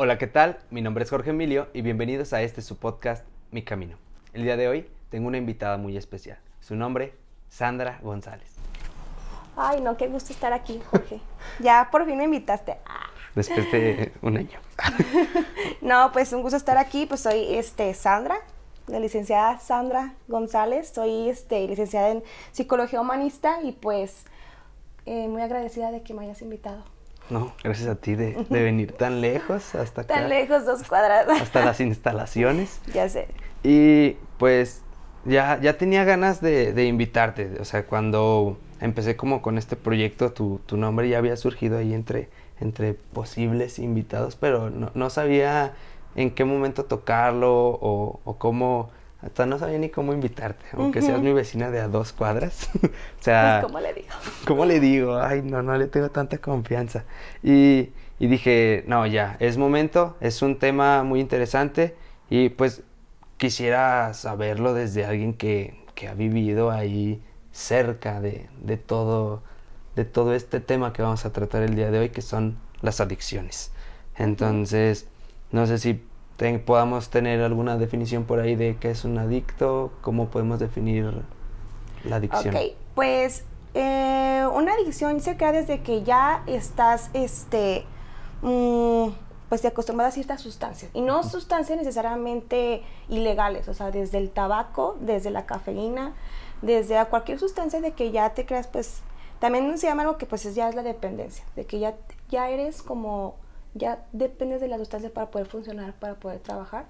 Hola, ¿qué tal? Mi nombre es Jorge Emilio y bienvenidos a este su podcast Mi Camino. El día de hoy tengo una invitada muy especial. Su nombre, Sandra González. Ay, no, qué gusto estar aquí, Jorge. ya por fin me invitaste. Después de un año. no, pues un gusto estar aquí. Pues soy este, Sandra, la licenciada Sandra González. Soy este, licenciada en Psicología Humanista y pues eh, muy agradecida de que me hayas invitado. No, gracias a ti de, venir tan lejos hasta acá. Tan lejos, dos cuadradas. Hasta las instalaciones. ya sé. Y pues ya, ya tenía ganas de, invitarte. O sea, cuando empecé como con este proyecto, tu, tu nombre ya había surgido ahí entre, entre posibles invitados, pero no, no sabía en qué momento tocarlo o, o cómo hasta no sabía ni cómo invitarte, aunque seas mi vecina de a dos cuadras. o sea, pues, ¿cómo le digo? ¿Cómo le digo? Ay, no, no le tengo tanta confianza. Y, y dije, no, ya, es momento, es un tema muy interesante y pues quisiera saberlo desde alguien que, que ha vivido ahí cerca de, de, todo, de todo este tema que vamos a tratar el día de hoy, que son las adicciones. Entonces, no sé si podamos tener alguna definición por ahí de qué es un adicto, cómo podemos definir la adicción. Ok, pues eh, una adicción se crea desde que ya estás, este, mm, pues te acostumbras a ciertas sustancias y no sustancias necesariamente ilegales, o sea, desde el tabaco, desde la cafeína, desde cualquier sustancia de que ya te creas, pues, también se llama algo que pues ya es la dependencia, de que ya, ya eres como ya dependes de la sustancia para poder funcionar, para poder trabajar.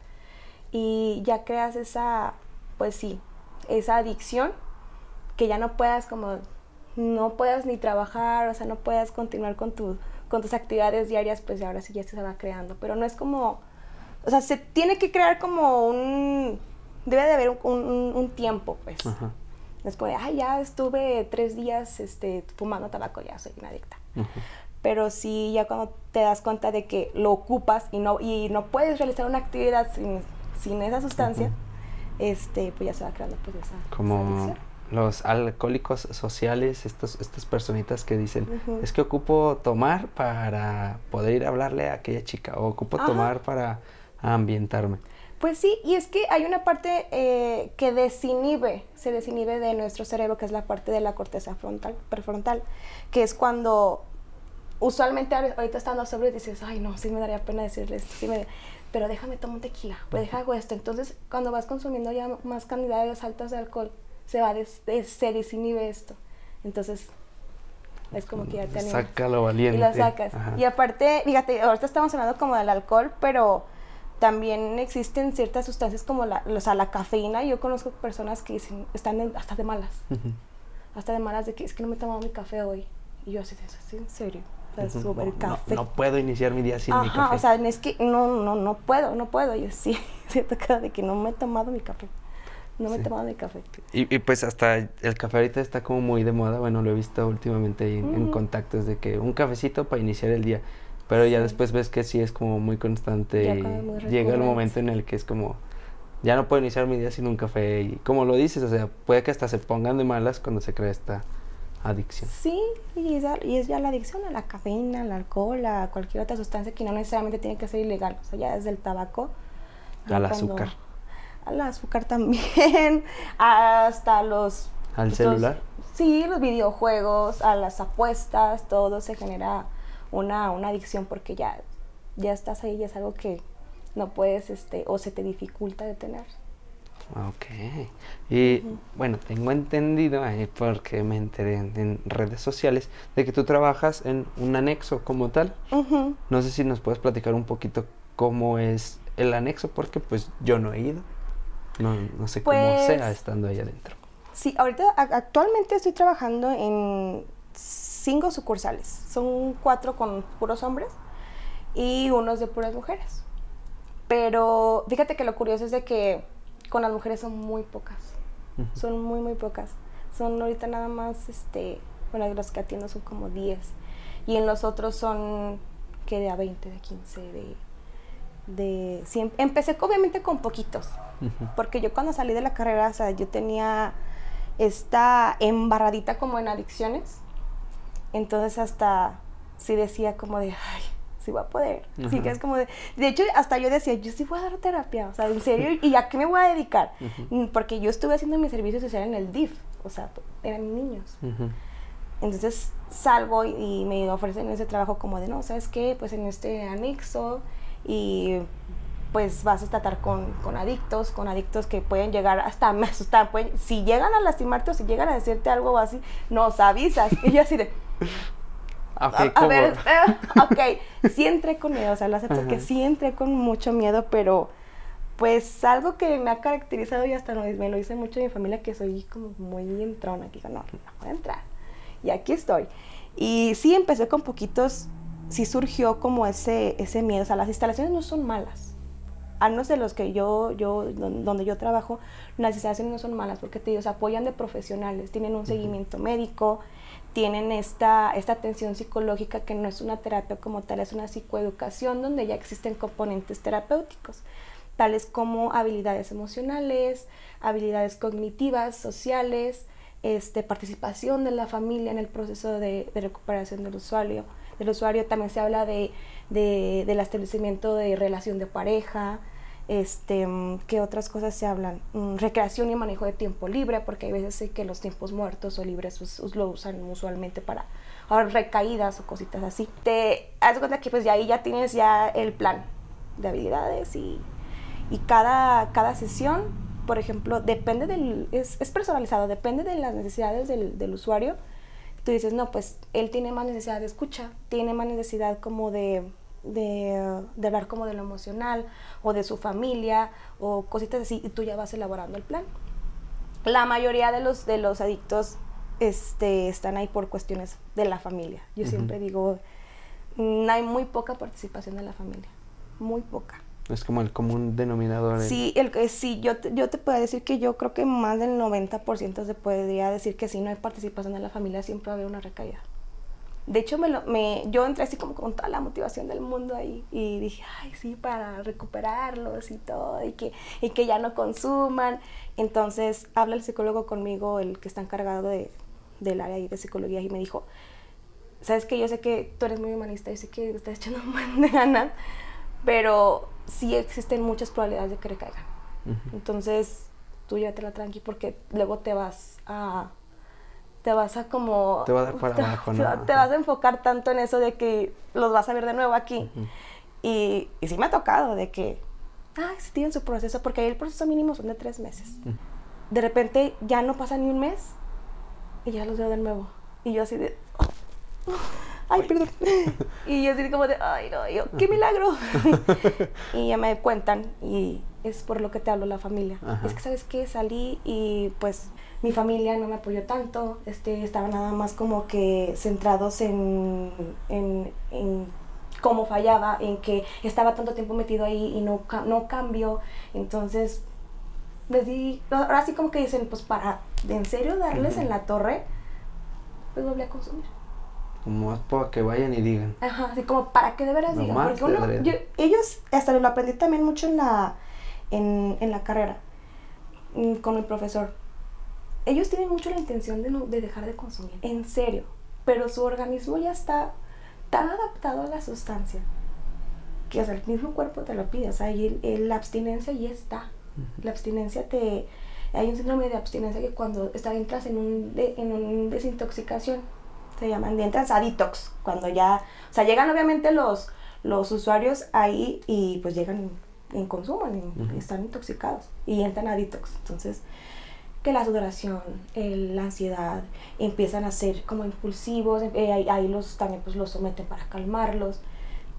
Y ya creas esa, pues sí, esa adicción que ya no puedas como, no puedas ni trabajar, o sea, no puedas continuar con, tu, con tus actividades diarias, pues ahora sí ya se va creando, pero no es como, o sea, se tiene que crear como un, debe de haber un, tiempo, pues. Después, ay, ya estuve tres días este, fumando tabaco, ya soy una adicta pero sí ya cuando te das cuenta de que lo ocupas y no, y no puedes realizar una actividad sin, sin esa sustancia, este, pues ya se va creando pues esa Como los alcohólicos sociales, estos, estas personitas que dicen, es que ocupo tomar para poder ir a hablarle a aquella chica, o ocupo tomar para ambientarme. Pues sí, y es que hay una parte eh, que desinhibe, se desinhibe de nuestro cerebro, que es la parte de la corteza frontal, prefrontal, que es cuando usualmente ahorita estando sobre dices, ay no, sí me daría pena decirle esto, sí me... pero déjame tomar un tequila, pues deja esto. Entonces, cuando vas consumiendo ya más cantidades altas de alcohol, se va, des, se desinhibe esto. Entonces, es como que ya te animas. Sácalo valiente. Y lo sacas. Y aparte, fíjate, ahorita estamos hablando como del alcohol, pero también existen ciertas sustancias como la, o sea, la cafeína. Yo conozco personas que dicen, están hasta de malas. Hasta de malas de que es que no me he tomado mi café hoy. Y yo así, ¿en serio? Café. No, puedo iniciar mi día sin mi café. o sea, es que no, no, no puedo, no puedo. Yo sí, siento cara de que no me he tomado mi café. No me he tomado mi café. Y, y, pues hasta el café ahorita está como muy de moda. Bueno, lo he visto últimamente en, contactos de que un cafecito para iniciar el día. Pero ya después ves que sí es como muy constante y llega el momento en el que es como, ya no puedo iniciar mi día sin un café. Y como lo dices, o sea, puede que hasta se pongan de malas cuando se crea esta adicción. Sí, y es, ya la adicción a la cafeína, al alcohol, a cualquier otra sustancia que no necesariamente tiene que ser ilegal. O sea, ya desde el tabaco. Al azúcar. Al azúcar también, hasta los... ¿Al celular? sí, los videojuegos, a las apuestas, todo se genera una, una adicción porque ya, ya estás ahí y es algo que no puedes, este, o se te dificulta detener. Ok. Y bueno, tengo entendido, porque me enteré en, redes sociales, de que tú trabajas en un anexo como tal. No sé si nos puedes platicar un poquito cómo es el anexo, porque pues yo no he ido. No, no sé cómo pues sea estando ahí adentro. Sí, ahorita actualmente estoy trabajando en cinco sucursales. Son cuatro con puros hombres y unos de puras mujeres. Pero fíjate que lo curioso es de que con las mujeres son muy pocas. Son muy, muy pocas. Son ahorita nada más, este, bueno, los que atiendo son como 10. Y en los otros son que de a 20, de 15, de... de empecé obviamente con poquitos. Porque yo cuando salí de la carrera, o sea, yo tenía esta embarradita como en adicciones. Entonces hasta sí decía como de, ay, sí voy a poder. Sí, que es como de... De hecho, hasta yo decía, yo sí voy a dar terapia, o sea, en serio, ¿y a qué me voy a dedicar? Mm, porque yo estuve haciendo mi servicio social en el DIF, o sea, eran niños. Entonces salgo y, me ofrecen ese trabajo como de, no, ¿sabes qué? Pues en este anexo y pues vas a tratar con, con, adictos, con adictos que pueden llegar hasta me asustan, pueden, si llegan a lastimarte o si llegan a decirte algo así, nos avisas. Y yo así de... Okay, a, ver, eh, ok, sí entré con miedo, o sea, lo acepto que sí entré con mucho miedo, pero pues algo que me ha caracterizado y hasta me lo dice mucho mi familia, que soy como muy entrona, que digo, no, no voy a entrar. Y aquí estoy. Y sí empecé con poquitos, sí surgió como ese, ese miedo, o sea, las instalaciones no son malas al menos de los que yo, yo, donde yo trabajo, las instalaciones no son malas porque te digo, se apoyan de profesionales, tienen un seguimiento médico, tienen esta, esta atención psicológica que no es una terapia como tal, es una psicoeducación donde ya existen componentes terapéuticos, tales como habilidades emocionales, habilidades cognitivas, sociales, este, participación de la familia en el proceso de, recuperación del usuario. Del usuario también se habla de, del establecimiento de relación de pareja, este, ¿qué otras cosas se hablan? Mm, recreación y manejo de tiempo libre, porque hay veces que los tiempos muertos o libres pues, lo usan usualmente para recaídas o cositas así. Te das cuenta que pues ya ahí ya tienes ya el plan de habilidades y, y cada, cada sesión, por ejemplo, depende del, es, es personalizado, depende de las necesidades del, del usuario tú dices, no, pues él tiene más necesidad de escucha, tiene más necesidad como de, de, de, hablar como de lo emocional o de su familia o cositas así y tú ya vas elaborando el plan. La mayoría de los, de los adictos este, están ahí por cuestiones de la familia. Yo siempre digo, mm, hay muy poca participación de la familia, muy poca. Es como el común denominador. Sí, el, sí yo, te, yo te puedo decir que yo creo que más del 90% se podría decir que si no hay participación de la familia siempre va a haber una recaída. De hecho, me, lo, me yo entré así como con toda la motivación del mundo ahí y dije, ay, sí, para recuperarlos y todo, y que, y que ya no consuman. Entonces, habla el psicólogo conmigo, el que está encargado de, del área de psicología, y me dijo, sabes que yo sé que tú eres muy humanista, y sé que estás echando un buen de ganas, pero sí existen muchas probabilidades de que recaigan. Entonces, tú llévatela tranqui porque luego te vas a te vas a como te, va a dar para abajo, ¿no? te, vas a enfocar tanto en eso de que los vas a ver de nuevo aquí. y, y, sí me ha tocado de que, ah, sí tienen su proceso, porque ahí el proceso mínimo son de tres meses. De repente ya no pasa ni un mes y ya los veo de nuevo. Y yo así de, ay, perdón. Y yo así como de, ay, no, yo, qué milagro. y ya me cuentan y es por lo que te hablo la familia. Es que, ¿sabes qué? Salí y pues mi familia no me apoyó tanto, este, estaba nada más como que centrados en, en, en cómo fallaba, en que estaba tanto tiempo metido ahí y no, no cambió. Entonces, les di, ahora sí como que dicen, pues para en serio darles en la torre, pues volví a consumir. Como para que vayan y digan. Ajá, así como para que de veras digan. Porque uno, yo, ellos, hasta lo aprendí también mucho en la, en, en la carrera, mm, con el profesor. Ellos tienen mucho la intención de, no, de dejar de consumir, en serio. Pero su organismo ya está tan adaptado a la sustancia que hasta el mismo cuerpo te lo pide. O sea, y la abstinencia ya está. La abstinencia te... Hay un síndrome de abstinencia que cuando está, entras en un, de, en un desintoxicación, se llaman, entras a detox, cuando ya, o sea, llegan obviamente los, los usuarios ahí y pues llegan en, consumo, están intoxicados y entran a detox. Entonces, que la sudoración, la ansiedad, empiezan a ser como impulsivos, eh, ahí, los también pues los someten para calmarlos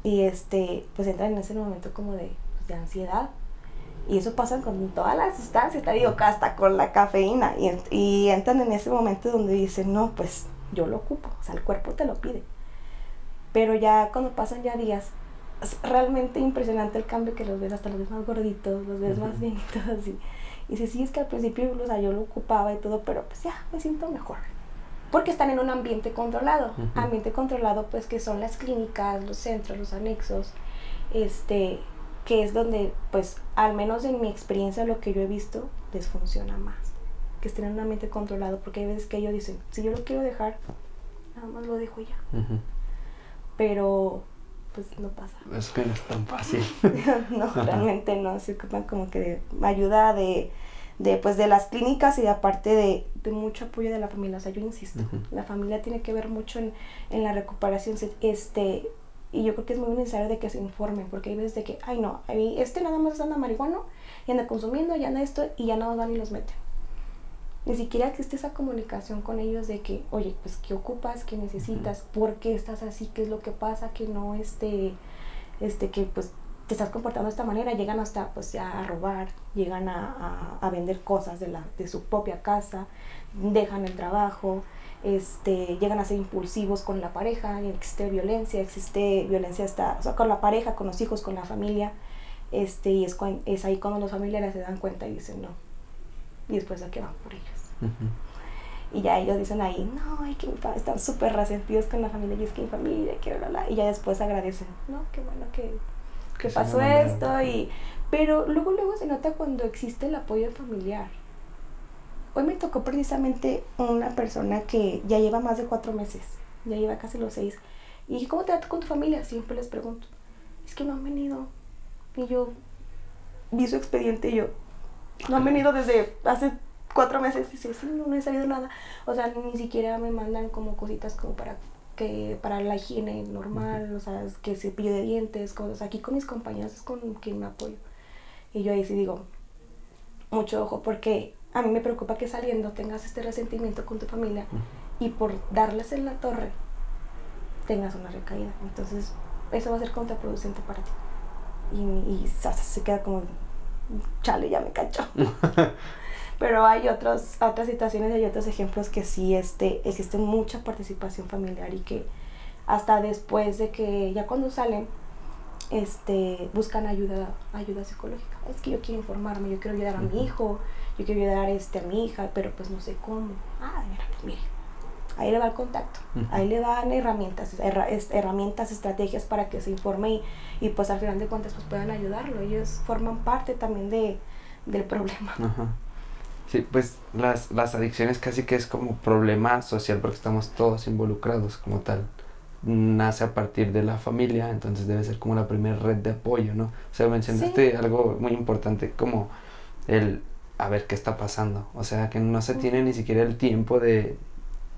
y este, pues entran en ese momento como de, pues, de ansiedad. Y eso pasa con todas las sustancias, te digo, hasta con la cafeína. Y, y entran en ese momento donde dicen, no, pues yo lo ocupo, o sea, el cuerpo te lo pide. Pero ya cuando pasan ya días, es realmente impresionante el cambio que los ves, hasta los ves más gorditos, los ves más bienitos así. Y dices, sí, es que al principio o sea, yo lo ocupaba y todo, pero pues ya, me siento mejor. Porque están en un ambiente controlado. Ambiente controlado, pues que son las clínicas, los centros, los anexos, este, que es donde, pues, al menos en mi experiencia, lo que yo he visto, les funciona más que estén en un ambiente controlado, porque hay veces que ellos dicen, si yo lo quiero dejar, nada más lo dejo ya. Pero pues no pasa. Es que no es tan fácil. no, realmente no, se ocupan como que de ayuda de, de, pues, de las clínicas y de aparte de, de mucho apoyo de la familia. O sea, yo insisto, la familia tiene que ver mucho en, en la recuperación. Este, y yo creo que es muy necesario de que se informen, porque hay veces de que, ay no, este nada más anda marihuana y anda consumiendo y anda esto y ya nada más van y los meten. Ni siquiera existe esa comunicación con ellos de que, oye, pues qué ocupas, qué necesitas, por qué estás así, qué es lo que pasa, que no este, este, que pues te estás comportando de esta manera, llegan hasta pues ya a robar, llegan a, a, a vender cosas de, la, de su propia casa, dejan el trabajo, este, llegan a ser impulsivos con la pareja, existe violencia, existe violencia hasta, o sea, con la pareja, con los hijos, con la familia, este, y es, es ahí cuando los familiares se dan cuenta y dicen no, y después a qué van por ellos. Y ya ellos dicen ahí, no, hay que están súper resentidos con la familia, y es que mi familia, que bla, bla, y ya después agradecen, no, qué bueno que, que pasó esto, y, pero luego, luego se nota cuando existe el apoyo familiar Hoy me tocó precisamente una persona que ya lleva más de cuatro meses, ya lleva casi los seis. Y dije, ¿cómo te va con tu familia? Siempre les pregunto. Es que no han venido. Y yo vi su expediente y yo, no han venido desde hace cuatro meses. Y dice, sí, no, no he sabido nada. O sea, ni siquiera me mandan como cositas como para que para la higiene normal, o sea, que cepillo de dientes, cosas. Aquí con mis compañeros es con quien me apoyo. Y yo ahí sí digo, mucho ojo, porque a mí me preocupa que saliendo tengas este resentimiento con tu familia y por darles en la torre tengas una recaída. Entonces, eso va a ser contraproducente para ti. Y, y se queda como, chale, ya me cacho. Pero hay otros, otras situaciones hay otros ejemplos que sí este, existe mucha participación familiar y que hasta después de que ya cuando salen, este, buscan ayuda, ayuda psicológica. Es que yo quiero informarme, yo quiero ayudar a mi hijo, yo quiero ayudar este, a mi hija, pero pues no sé cómo. Ah, mira, pues mire, ahí le va el contacto, ahí le dan herramientas, herramientas, estrategias para que se informe y, y, pues al final de cuentas pues puedan ayudarlo. Ellos forman parte también de, del problema. Sí, pues las, las adicciones casi que es como problema social porque estamos todos involucrados como tal. Nace a partir de la familia, entonces debe ser como la primera red de apoyo, ¿no? O sea, mencionaste algo muy importante como el a ver qué está pasando. O sea, que no se tiene ni siquiera el tiempo de,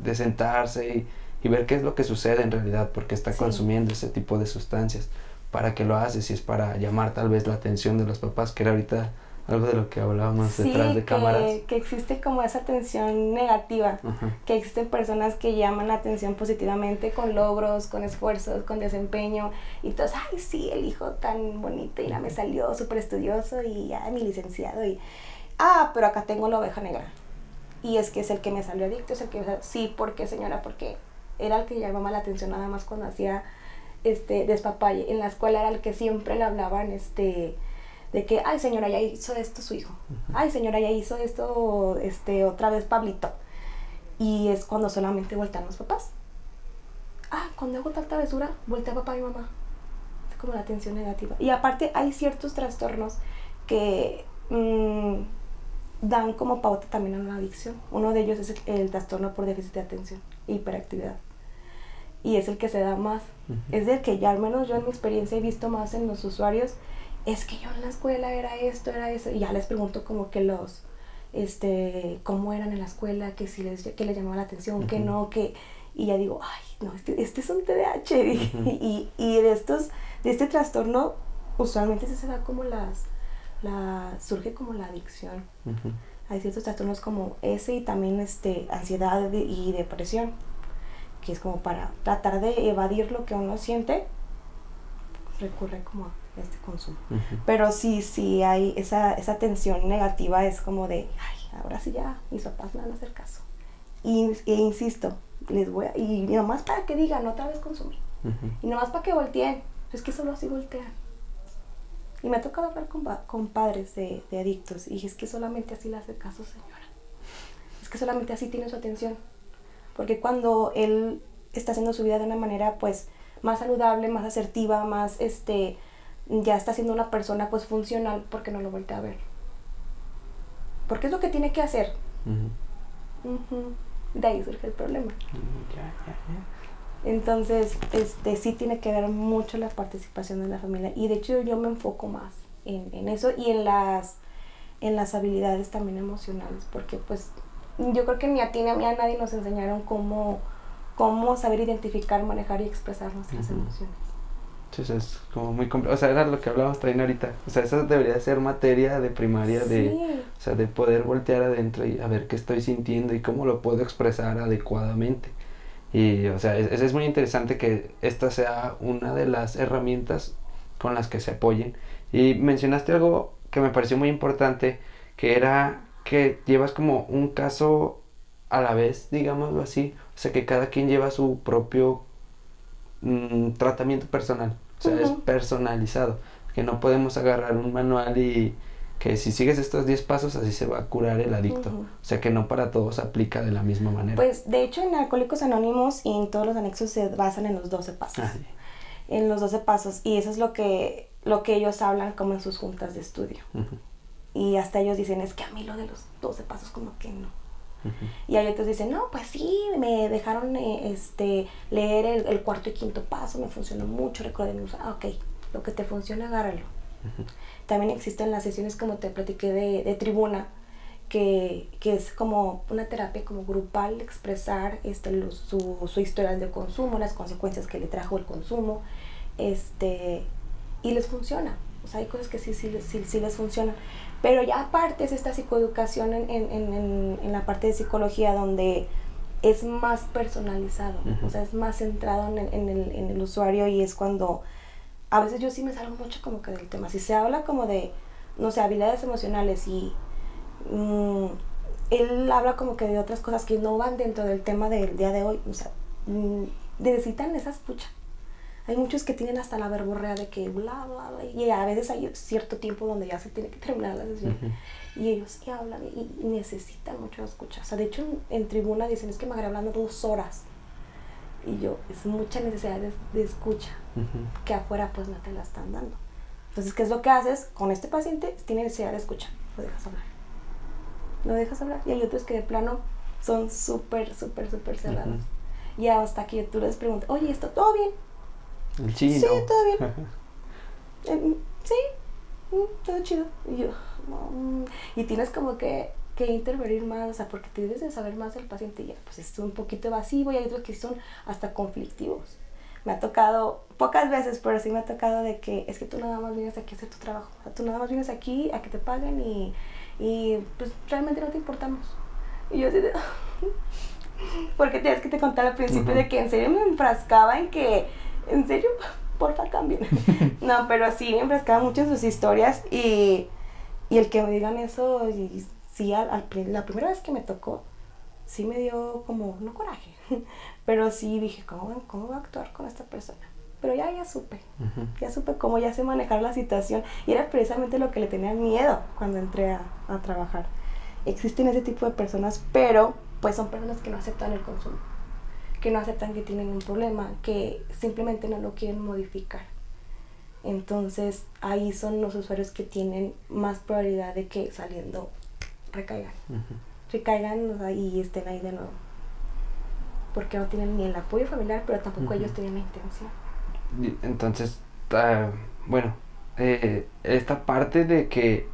de sentarse y, ver qué es lo que sucede en realidad, porque está consumiendo ese tipo de sustancias. ¿Para qué lo hace? Si es para llamar tal vez la atención de los papás, que era ahorita algo de lo que hablábamos detrás de cámaras. Que existe como esa atención negativa, que existen personas que llaman la atención positivamente con logros, con esfuerzos, con desempeño, y todos, ay, sí, el hijo tan bonito, y ya me salió súper estudioso, y ya mi licenciado, y ah, pero acá tengo la oveja negra. Y es que es el que me salió adicto, es el que, sí, ¿por qué señora? Porque era el que llamaba la atención nada más cuando hacía este despapalle. En la escuela era el que siempre le hablaban este de que, ay señora, ya hizo esto su hijo. Ay señora, ya hizo esto este otra vez Pablito. Y es cuando solamente voltean los papás. Ah, cuando hago tanta travesura, voltea papá y mamá. Es como la atención negativa. Y aparte hay ciertos trastornos que mmm, dan como pauta también a una adicción. Uno de ellos es el, trastorno por déficit de atención, hiperactividad. Y es el que se da más. Es el que ya al menos yo en mi experiencia he visto más en los usuarios. Es que yo en la escuela era esto, era eso. Y ya les pregunto como que los, este, cómo eran en la escuela, que si les, que les llamaba la atención, que no, que... Y ya digo, ay, no, este, este es un TDAH. y, y, de estos, de este trastorno, usualmente se da como las la, surge como la adicción. Hay ciertos trastornos como ese y también este, ansiedad y depresión, que es como para tratar de evadir lo que uno siente, recurre como a este consumo. Pero sí, sí hay esa, esa tensión negativa, es como de, ay, ahora sí ya mis papás me van a hacer caso. Y, e insisto, les voy a, y nomás para que digan, otra vez consumí. Y nomás para que volteen, es que solo así voltean. Y me ha tocado hablar con, con padres de, de, adictos y es que solamente así le hace caso, señora. Es que solamente así tiene su atención. Porque cuando él está haciendo su vida de una manera pues más saludable, más asertiva, más este, ya está siendo una persona pues funcional, porque no lo voltea a ver? Porque es lo que tiene que hacer. De ahí surge el problema. Ya, ya, ya. Entonces, este, sí tiene que ver mucho la participación de la familia. Y de hecho yo me enfoco más en, en eso y en las, en las habilidades también emocionales, porque pues yo creo que ni a ti ni a mí a nadie nos enseñaron cómo, cómo saber identificar, manejar y expresar nuestras emociones. Sí, es como muy complejo. O sea, era lo que hablábamos también ahorita. O sea, eso debería ser materia de primaria de, o sea, de poder voltear adentro y a ver qué estoy sintiendo y cómo lo puedo expresar adecuadamente. Y, o sea, es, es muy interesante que esta sea una de las herramientas con las que se apoyen. Y mencionaste algo que me pareció muy importante, que era que llevas como un caso a la vez, digámoslo así. O sea, que cada quien lleva su propio mm, tratamiento personal. O sea, es personalizado. Que no podemos agarrar un manual y que si sigues estos 10 pasos así se va a curar el adicto. O sea que no para todos aplica de la misma manera. Pues de hecho en Alcohólicos Anónimos y en todos los anexos se basan en los 12 pasos. Ah, en los 12 pasos y eso es lo que, lo que ellos hablan como en sus juntas de estudio. Y hasta ellos dicen, es que a mí lo de los 12 pasos como que no. Y hay otros dicen, no, pues sí, me dejaron eh, este, leer el, cuarto y quinto paso, me funcionó mucho, recuerden, ah, ok, lo que te funciona, agárralo. También existen las sesiones, como te platiqué, de, de tribuna, que, que, es como una terapia como grupal, expresar este, su, su historial de consumo, las consecuencias que le trajo el consumo, este, y les funciona. O sea, hay cosas que sí, sí, sí, sí les funcionan. Pero ya aparte es esta psicoeducación en, en, en, en la parte de psicología donde es más personalizado, o sea, es más centrado en el, el, en el usuario y es cuando a veces yo sí me salgo mucho como que del tema. Si se habla como de, no sé, habilidades emocionales y mm, él habla como que de otras cosas que no van dentro del tema del día de hoy, o sea, mm, necesitan esa escucha. Hay muchos que tienen hasta la verborrea de que bla, bla, bla, y a veces hay cierto tiempo donde ya se tiene que terminar la sesión. Y ellos sí hablan y, necesitan mucho escucha. O sea, de hecho, en, tribuna dicen, es que me hablando dos horas. Y yo, es mucha necesidad de, escucha, que afuera pues no te la están dando. Entonces, ¿qué es lo que haces con este paciente? Tiene necesidad de escucha, lo dejas hablar. Lo dejas hablar. Y hay otros que de plano son súper, súper, súper cerrados. Y hasta que tú les preguntas, oye, ¿está todo bien? Sí, todo bien. Em, sí, mm, todo chido. Y yo, mm", y tienes como que, que intervenir más, o sea, porque te debes de saber más del paciente y ya, pues es un poquito evasivo y hay otros que son hasta conflictivos. Me ha tocado, pocas veces, pero sí me ha tocado de que es que tú nada más vienes aquí a hacer tu trabajo. O sea, tú nada más vienes aquí a que te paguen y, y pues realmente no te importamos. Y yo así de... porque tienes que te contar al principio de que en serio me enfrascaba en que ¿en serio? Porfa, cambien. no, pero sí, me enfrascaba mucho en sus historias y, y el que me digan eso, y, sí, al, la primera vez que me tocó, sí me dio como, no coraje, pero sí dije, ¿cómo, cómo voy a actuar con esta persona? Pero ya, ya supe, ya supe cómo ya sé manejar la situación y era precisamente lo que le tenía miedo cuando entré a, a trabajar. Existen ese tipo de personas, pero pues son personas que no aceptan el consumo que no aceptan que tienen un problema, que simplemente no lo quieren modificar. Entonces ahí son los usuarios que tienen más probabilidad de que saliendo recaigan. Recaigan y estén ahí de nuevo. Porque no tienen ni el apoyo familiar, pero tampoco ellos tienen la intención. Entonces, ah, bueno, eh, esta parte de que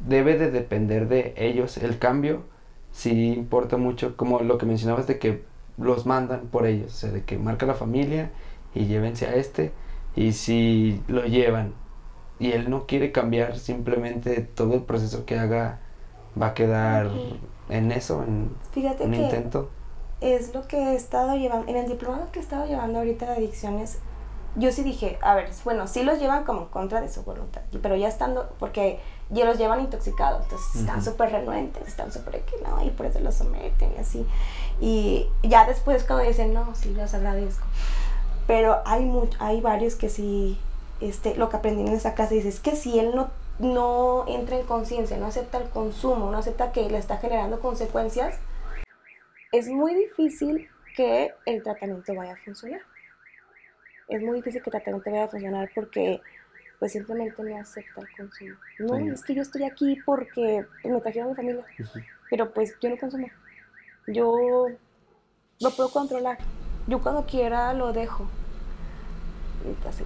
debe de depender de ellos el cambio, sí importa mucho, como lo que mencionabas de que los mandan por ellos, o sea, de que marca la familia y llévense a este, y si lo llevan y él no quiere cambiar, simplemente todo el proceso que haga va a quedar en eso, en Fíjate un intento. Es lo que he estado llevando, en el diplomado que he estado llevando ahorita de adicciones, yo sí dije, a ver, bueno, sí los llevan como en contra de su voluntad, pero ya estando, porque ya los llevan intoxicados, entonces están súper renuentes, están súper que no, y por eso los someten y así. Y ya después cuando dicen, no, sí, los agradezco. Pero hay, hay varios que sí, este, lo que aprendí en esa clase dice, es que si él no, no entra en conciencia, no acepta el consumo, no acepta que le está generando consecuencias, es muy difícil que el tratamiento vaya a funcionar. Es muy difícil que el tratamiento vaya a funcionar porque pues simplemente no acepta el consumo. No, es que yo estoy aquí porque me trajeron mi familia, pero pues yo no consumo. Yo lo puedo controlar. yo cuando quiera lo dejo. Y así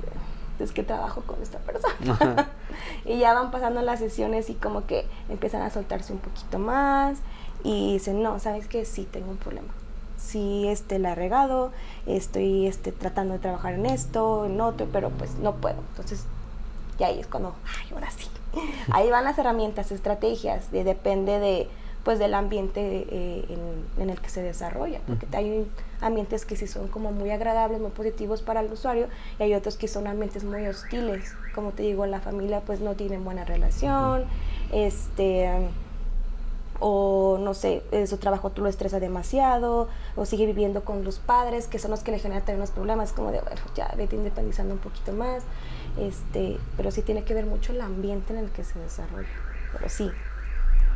es que trabajo con esta persona. y ya van pasando las sesiones y como que empiezan a soltarse un poquito más y dicen, no, ¿sabes qué? Sí, tengo un problema. Sí, este, la he regado, estoy este, tratando de trabajar en esto, en otro, pero pues no puedo. Entonces, ya ahí es cuando, ay, ahora sí. Ahí van las herramientas, estrategias, de, depende de, pues del ambiente eh, en, el que se desarrolla, porque hay ambientes que sí son como muy agradables, muy positivos para el usuario, y hay otros que son ambientes muy hostiles, como te digo, la familia pues no tiene buena relación, este o no sé, su trabajo tú lo estresa demasiado, o sigue viviendo con los padres, que son los que le generan también los problemas, como de, bueno, ya vete independizando un poquito más, este, pero sí tiene que ver mucho el ambiente en el que se desarrolla, pero sí,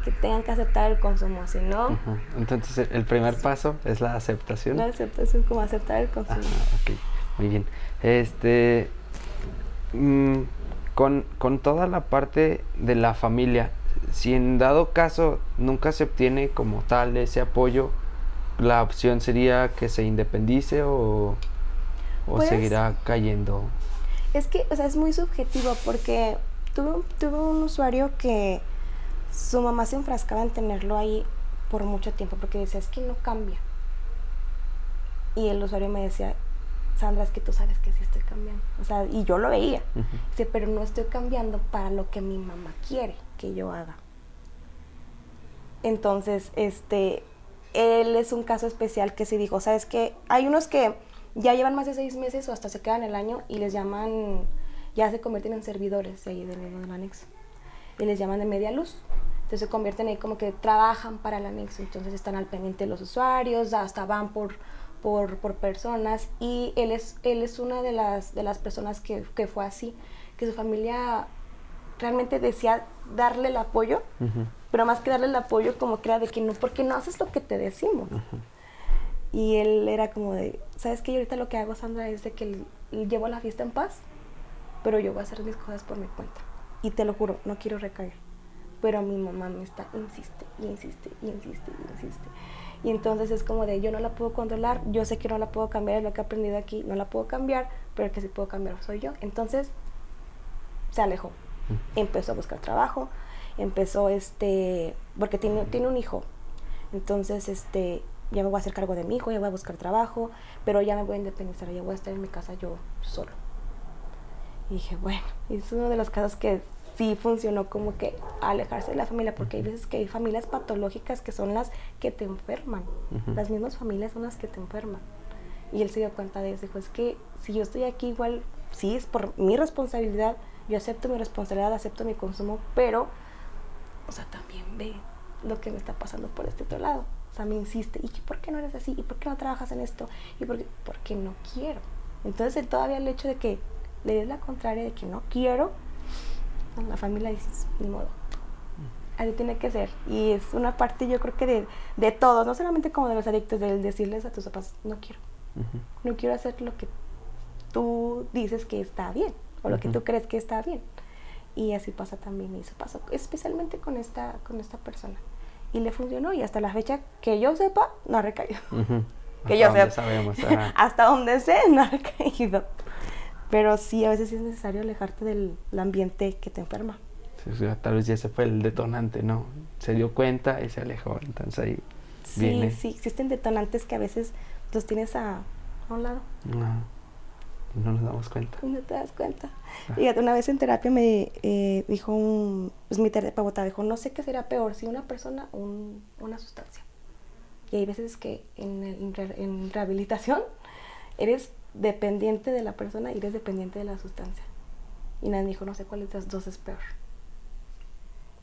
que tengan que aceptar el consumo, si no... Entonces el primer paso es la aceptación. La aceptación, como aceptar el consumo. ok, muy bien. Este, mm, con, con toda la parte de la familia, si en dado caso nunca se obtiene como tal ese apoyo, la opción sería que se independice o, o pues seguirá cayendo. Es que, o sea, es muy subjetivo porque tuve, tuve un usuario que su mamá se enfrascaba en tenerlo ahí por mucho tiempo porque decía, es que no cambia. Y el usuario me decía, Sandra, es que tú sabes que sí estoy cambiando. O sea, y yo lo veía. Dice, pero no estoy cambiando para lo que mi mamá quiere que yo haga. Entonces, este, él es un caso especial que se dijo, sabes que hay unos que ya llevan más de seis meses o hasta se quedan el año y les llaman, ya se convierten en servidores de ahí del, del anexo. Y les llaman de media luz. Entonces se convierten ahí como que trabajan para el anexo, entonces están al pendiente de los usuarios, hasta van por, por, por personas y él es, él es una de las, de las personas que, que fue así, que su familia realmente decía darle el apoyo, pero más que darle el apoyo como que era de que no, porque no haces lo que te decimos. Y él era como de, ¿sabes qué? Yo ahorita lo que hago, Sandra, es de que llevo la fiesta en paz, pero yo voy a hacer mis cosas por mi cuenta. Y te lo juro, no quiero recaer pero mi mamá me está, insiste, y insiste, y insiste, y insiste. Y entonces es como de, yo no la puedo controlar, yo sé que no la puedo cambiar, es lo que he aprendido aquí, no la puedo cambiar, pero el que sí puedo cambiar soy yo. Entonces se alejó, empezó a buscar trabajo, empezó este, porque tiene, tiene un hijo, entonces este, ya me voy a hacer cargo de mi hijo, ya voy a buscar trabajo, pero ya me voy a independizar, ya voy a estar en mi casa yo solo. Y dije, bueno, es uno de los casos que sí funcionó como que alejarse de la familia, porque hay veces que hay familias patológicas que son las que te enferman. Las mismas familias son las que te enferman. Y él se dio cuenta de eso. Dijo, es que si yo estoy aquí igual, sí, es por mi responsabilidad, yo acepto mi responsabilidad, acepto mi consumo, pero, o sea, también ve lo que me está pasando por este otro lado. O sea, me insiste, ¿y por qué no eres así? ¿Y por qué no trabajas en esto? ¿Y por qué? Porque no quiero. Entonces, todavía el hecho de que le des la contraria de que no quiero, la familia dice, ni modo. Así tiene que ser. Y es una parte, yo creo que de, de todos, no solamente como de los adictos, de decirles a tus papás, no quiero. No quiero hacer lo que tú dices que está bien, o lo que tú crees que está bien. Y así pasa también, y eso pasó especialmente con esta, con esta persona. Y le funcionó, y hasta la fecha que yo sepa, no ha recaído. Que yo sepa. hasta donde sé, no ha recaído. Pero sí, a veces es necesario alejarte del ambiente que te enferma. Sí, tal vez ya se fue el detonante, ¿no? Se dio cuenta y se alejó, entonces ahí sí, viene. Sí, existen detonantes que a veces los tienes a, un lado. No, no nos damos cuenta. No te das cuenta. Ah. Fíjate, una vez en terapia me eh, dijo un, pues mi terapeuta dijo, no sé qué será peor, si una persona o un, una sustancia. Y hay veces que en, en, en rehabilitación eres dependiente de la persona y eres dependiente de la sustancia. Y nadie dijo, no sé cuál de las dos es peor.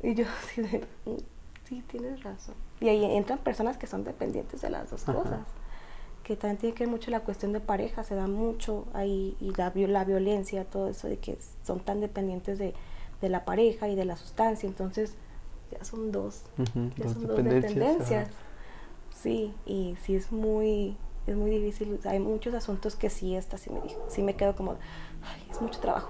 Y yo así de, mm, sí, tienes razón. Y ahí entran personas que son dependientes de las dos cosas. Que también tiene que ver mucho la cuestión de pareja, se da mucho ahí, y la, la violencia, todo eso de que son tan dependientes de, de la pareja y de la sustancia. Entonces, ya son dos, ya son dos dependencias. Sí, y sí es muy, es muy difícil. Hay muchos asuntos que sí, esta sí me, sí me quedo como, es mucho trabajo.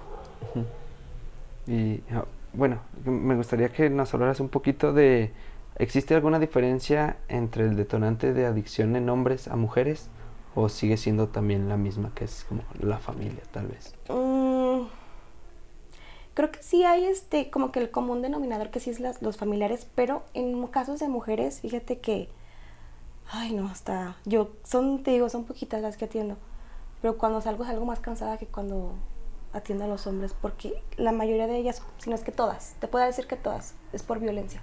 Y ah, bueno, me gustaría que nos hablaras un poquito de, ¿existe alguna diferencia entre el detonante de adicción en hombres a mujeres? o sigue siendo también la misma que es como la familia, tal vez? Mm, creo que sí hay este, como que el común denominador que sí es las, los familiares, pero en casos de mujeres, fíjate que, ay no, hasta, yo, son, te digo, son poquitas las que atiendo, pero cuando salgo salgo más cansada que cuando atiendo a los hombres, porque la mayoría de ellas, si no es que todas, te puedo decir que todas, es por violencia.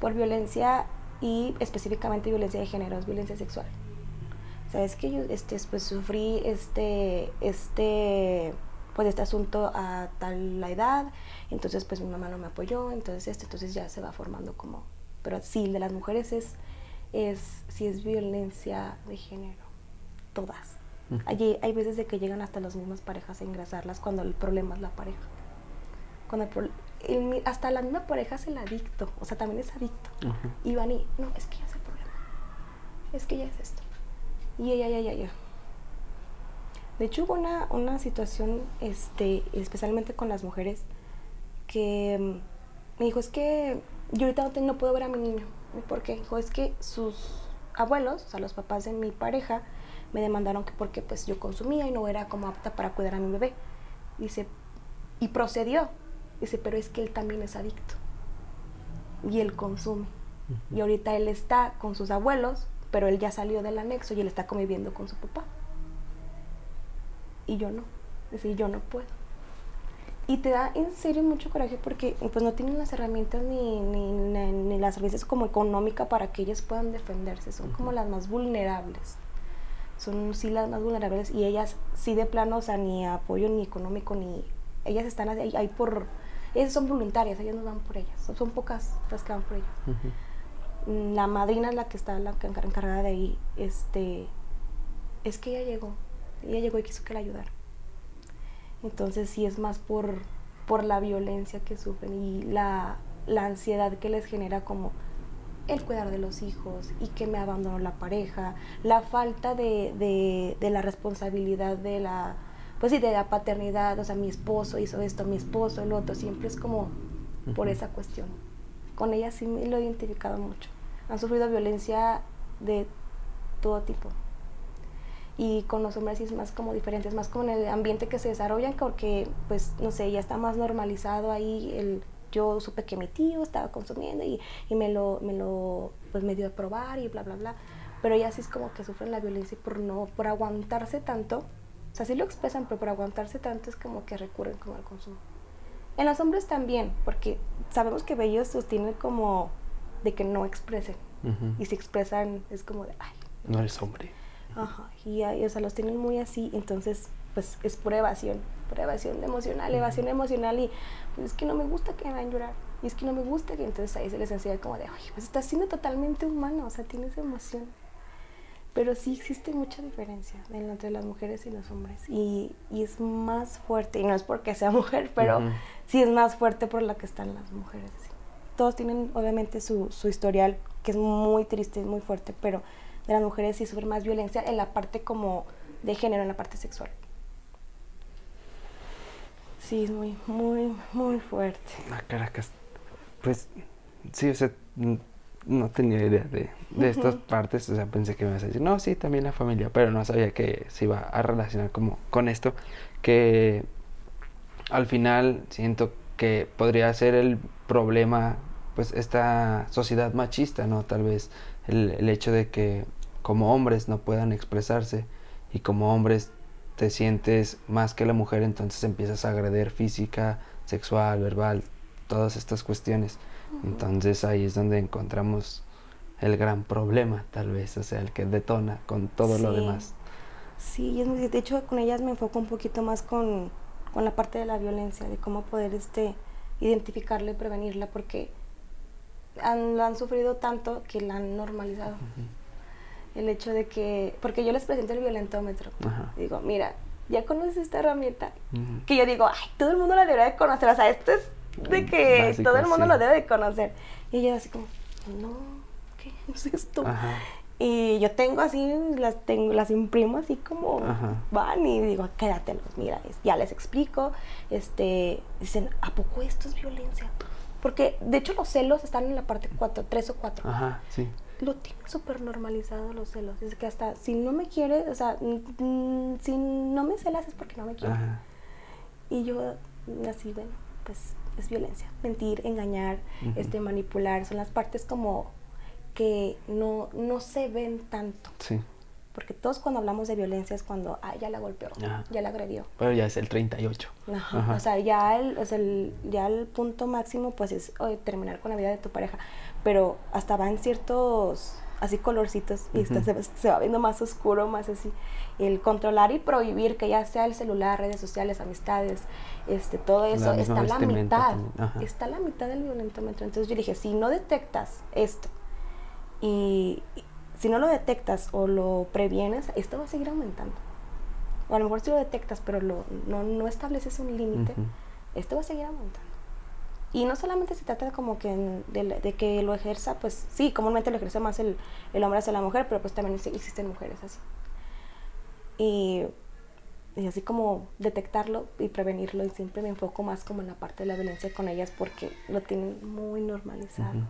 Por violencia y específicamente violencia de género, es violencia sexual. Sabes que yo este, pues, sufrí este, este, pues, este asunto a tal la edad, entonces pues mi mamá no me apoyó, entonces este, entonces ya se va formando como, pero sí, de las mujeres es, es, sí es violencia de género, todas Allí hay veces de que llegan hasta las mismas parejas a ingresarlas cuando el problema es la pareja. Cuando hasta la misma pareja es el adicto, o sea, también es adicto. Y van y, no, es que ya es el problema. Es que ya es esto. Y ya, ya, ya, ya. De hecho, hubo una, una situación, este, especialmente con las mujeres, que mm, me dijo, es que yo ahorita no, puedo ver a mi niño. ¿Por qué? Dijo, es que sus abuelos, o sea, los papás de mi pareja, me demandaron que porque pues yo consumía y no era como apta para cuidar a mi bebé. Dice, y procedió. Dice, pero es que él también es adicto. Y él consume. Y ahorita él está con sus abuelos, pero él ya salió del anexo y él está conviviendo con su papá. Y yo no. Dice, yo no puedo. Y te da en serio mucho coraje porque pues no tienen las herramientas ni, ni, las servicios como económica para que ellas puedan defenderse. Son como las más vulnerables son sí las más vulnerables y ellas sí de plano, o sea, ni apoyo ni económico, ni... Ellas están ahí, ahí por... Ellas son voluntarias, ellas no van por ellas, son, pocas las que van por ellas. Mm, la madrina es la que está la encargada de ahí, este... Es que ella llegó, ella llegó y quiso que la ayudara. Entonces sí es más por, por la violencia que sufren y la, la ansiedad que les genera como el cuidar de los hijos y que me abandonó la pareja, la falta de, la responsabilidad de la, pues sí, de la paternidad, o sea, mi esposo hizo esto, mi esposo, el otro, siempre es como por esa cuestión. Con ella sí me lo he identificado mucho. Han sufrido violencia de todo tipo. Y con los hombres sí es más como diferente, es más como en el ambiente que se desarrollan, porque, pues, no sé, ya está más normalizado ahí el yo supe que mi tío estaba consumiendo y, y me lo, me lo, pues me dio a probar y bla, bla, bla. Pero ya sí es como que sufren la violencia por no, por aguantarse tanto. O sea, sí lo expresan, pero por aguantarse tanto es como que recurren como al consumo. En los hombres también, porque sabemos que ellos sostienen como de que no expresen. Y si expresan es como de, ay. No eres hombre. Ajá. Y, o sea, los tienen muy así, entonces, pues es pura evasión evasión emocional, evasión emocional y pues es que no me gusta que me vayan a llorar y es que no me gusta que entonces ahí se les enseña como de, oye, pues estás siendo totalmente humano, o sea, tienes emoción. Pero sí existe mucha diferencia entre las mujeres y los hombres y, y es más fuerte, y no es porque sea mujer, pero sí es más fuerte por la que están las mujeres. Todos tienen obviamente su, su historial, que es muy triste, muy fuerte, pero de las mujeres sí sufren más violencia en la parte como de género, en la parte sexual. Sí, es muy, muy, muy fuerte. Ah, Caracas. Pues sí, o sea, no tenía idea de, de estas partes, o sea, pensé que me ibas a decir, no, sí, también la familia, pero no sabía que se iba a relacionar como con esto, que al final siento que podría ser el problema, pues esta sociedad machista, ¿no? Tal vez el, el hecho de que como hombres no puedan expresarse y como hombres te sientes más que la mujer, entonces empiezas a agredir física, sexual, verbal, todas estas cuestiones. Entonces ahí es donde encontramos el gran problema, tal vez, o sea, el que detona con todo lo demás. Sí, de hecho con ellas me enfoco un poquito más con, con, la parte de la violencia, de cómo poder este, identificarla y prevenirla, porque han, lo han sufrido tanto que la han normalizado. El hecho de que, porque yo les presento el violentómetro, digo, mira, ya conoces esta herramienta, que yo digo, ay, todo el mundo la debería de conocer, o sea, esto es de que todo el mundo lo debe de conocer. Y ella así como, no, ¿qué es esto? Y yo tengo así, las tengo, las imprimo así como van y digo, quédatelos, mira, ya les explico, este, dicen, ¿a poco esto es violencia? Porque de hecho los celos están en la parte 4, 3 o 4. Ajá, sí lo tiene súper normalizado los celos. Es que hasta si no me quiere, o sea, mm, si no me celas es porque no me quiere. Ajá. Y yo así, bueno, pues es violencia. Mentir, engañar, este, manipular, son las partes como que no, no se ven tanto. Sí. Porque todos cuando hablamos de violencia es cuando, ah, ya la golpeó, Ajá. ya la agredió. Pero ya es el 38. Ajá. Ajá. O sea, ya el, sea, el- ya el punto máximo pues es oye, terminar con la vida de tu pareja. Pero hasta va en ciertos así colorcitos y está- Ujú. se, se va viendo más oscuro, más así. El controlar y prohibir que ya sea el celular, redes sociales, amistades, este, todo La eso, misma está a la mitad. Está a la mitad del violentómetro. Entonces yo dije, si no detectas esto y y si no lo detectas o lo previenes, esto va a seguir aumentando. O a lo mejor si lo detectas, pero lo, no, no estableces un límite, Ujú. esto va a seguir aumentando. Y no solamente se trata de como que de, de que lo ejerza, pues sí, comúnmente lo ejerce más el, el hombre hacia la mujer, pero pues también exi- existen mujeres así. Y, y así como detectarlo y prevenirlo, y siempre me enfoco más como en la parte de la violencia con ellas porque lo tienen muy normalizado. Ujú.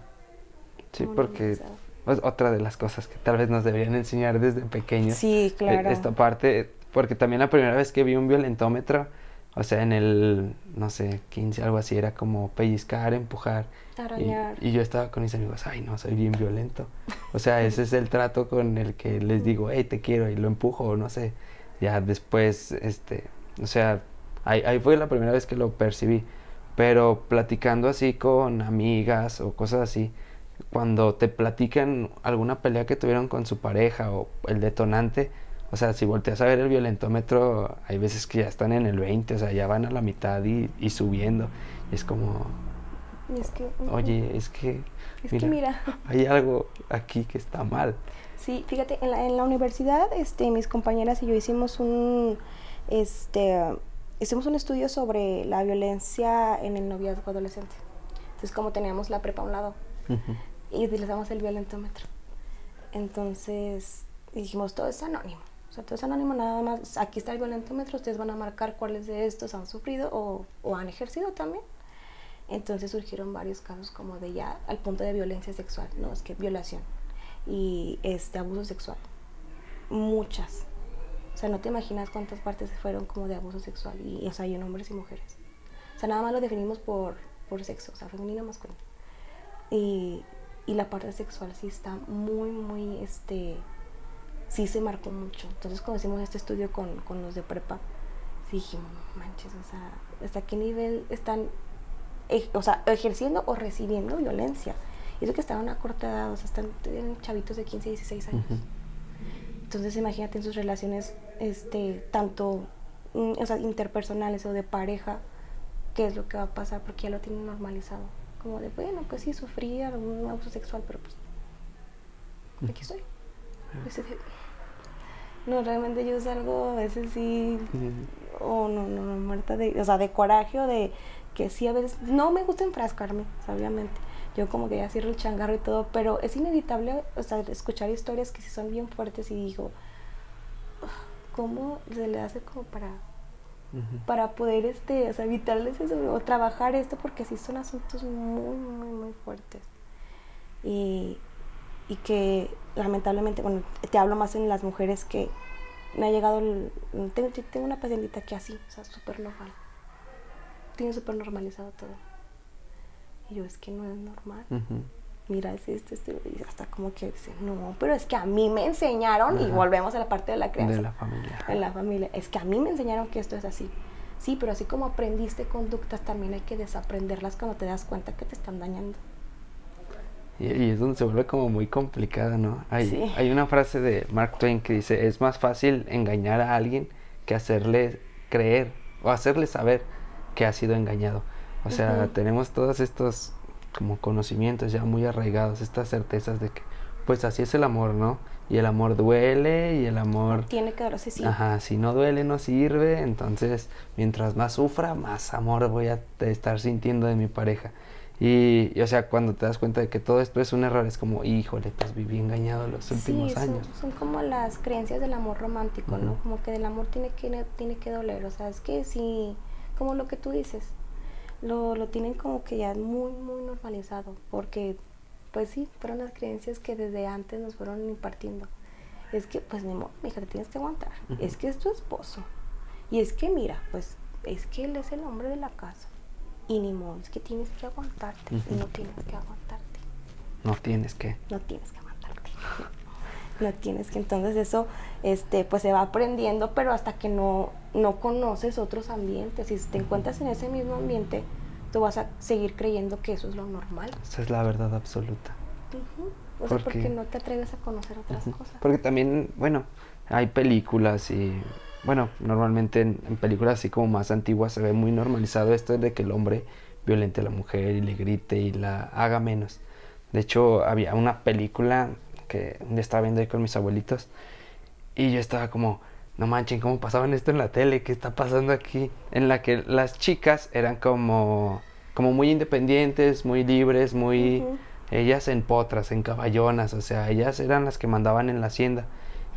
Sí, muy porque normalizado. Es otra de las cosas que tal vez nos deberían enseñar desde pequeños. Sí, eh, claro. Esta parte, porque también la primera vez que vi un violentómetro, o sea, en el, no sé, 15, algo así, era como pellizcar, empujar. y-. Y, yo estaba con mis amigos, ay, no, soy bien violento. O sea, ese es el trato con el que les digo, hey, te quiero, y lo empujo, o no sé. Ya después, este, o sea, ahí, ahí fue la primera vez que lo percibí. Pero platicando así con amigas o cosas así, cuando te platican alguna pelea que tuvieron con su pareja o el detonante, o sea, si volteas a ver el violentómetro, hay veces que ya están en el 20, o sea, ya van a la mitad y, y subiendo. Y es como, es que, oye, es que, es que mira. hay algo aquí que está mal. Sí, fíjate, en la, en la universidad, este, mis compañeras y yo hicimos un, este, hicimos un estudio sobre la violencia en el noviazgo adolescente. Entonces, como teníamos la prepa a un lado Ujú. Y utilizamos el violentómetro. Entonces, dijimos, todo es anónimo. O sea, todo es anónimo, nada más. Aquí está el violentómetro, ustedes van a marcar cuáles de estos han sufrido o, o han ejercido también. Entonces surgieron varios casos como de ya al punto de violencia sexual, no, es que violación y este abuso sexual. Muchas. O sea, no te imaginas cuántas partes fueron como de abuso sexual y, o sea, y en hombres y mujeres. O sea, nada más lo definimos por, por sexo, o sea, femenino masculino. Y, y la parte sexual sí está muy, muy, este, sí se marcó mucho. Entonces, cuando hicimos este estudio con, con los de prepa, sí dijimos, manches, o sea, ¿hasta qué nivel están, ej- o sea, ejerciendo o recibiendo violencia? Y eso que estaban a corta edad, o sea, están chavitos de 15, 16 años. Entonces, imagínate en sus relaciones, este, tanto, mm, o sea, interpersonales o de pareja, qué es lo que va a pasar, porque ya lo tienen normalizado. Como de, bueno, pues sí, sufrí algún abuso sexual, pero pues, aquí estoy. No, realmente yo salgo a veces sí, o no, no, no, muerta de, o sea, de coraje o de que sí a veces, no me gusta enfrascarme, obviamente. Yo como que ya cierro el changarro y todo, pero es inevitable, o sea, escuchar historias que sí son bien fuertes y digo, "Ugh, ¿cómo se le hace como para Para poder este, o sea, evitarles eso o trabajar esto porque sí son asuntos muy, muy, muy fuertes. Y, y que lamentablemente, bueno, te hablo más en las mujeres que me ha llegado, el, tengo, tengo una pacientita que así, o sea, súper normal. Tiene súper normalizado todo. Y yo, es que no es normal. Ujú. Mira, es esto, esto, y hasta como que dice, no, pero es que a mí me enseñaron, y Ajá. volvemos a la parte de la crianza De la familia. en la familia. Es que a mí me enseñaron que esto es así. Sí, pero así como aprendiste conductas, también hay que desaprenderlas cuando te das cuenta que te están dañando. Y, y es donde se vuelve como muy complicada, ¿no? Hay, Sí. hay una frase de Mark Twain que dice, es más fácil engañar a alguien que hacerle creer o hacerle saber que ha sido engañado. O sea, Ujú. tenemos todos estos como conocimientos ya muy arraigados, estas certezas de que pues así es el amor, ¿no? Y el amor duele y el amor... Tiene que darse sí. Ajá, si no duele no sirve, entonces mientras más sufra, más amor voy a estar sintiendo de mi pareja. Y, y, o sea, cuando te das cuenta de que todo esto es un error, es como, híjole, pues viví engañado los últimos sí, son- años. Son, como las creencias del amor romántico, ¿no? Como que del amor tiene que, tiene que doler. O sea, es que sí, como lo que tú dices, lo, lo tienen como que ya muy, muy normalizado. Porque pues sí, fueron las creencias que desde antes nos fueron impartiendo. Es que, pues, mi hija, te tienes que aguantar. Es que es tu esposo. Y es que, mira, pues, es que él es el hombre de la casa. Y ni modo, es que tienes que aguantarte. Y no tienes que aguantarte. No tienes que. No tienes que aguantarte. No tienes que. Entonces, eso, este, pues, se va aprendiendo, pero hasta que no, no conoces otros ambientes. Si te encuentras en ese mismo ambiente, tú vas a seguir creyendo que eso es lo normal. Esa es la verdad absoluta. O sea, porque no te atreves a conocer otras cosas. Porque también, bueno, hay películas y, bueno, normalmente en, películas así como más antiguas se ve muy normalizado esto de que el hombre violente a la mujer y le grite y la haga menos. De hecho, había una película que estaba viendo ahí con mis abuelitos y yo estaba como, no manchen, ¿cómo pasaban esto en la tele? ¿Qué está pasando aquí? En la que las chicas eran como, como muy independientes, muy libres, muy... Ellas en potras, en caballonas, o sea, ellas eran las que mandaban en la hacienda.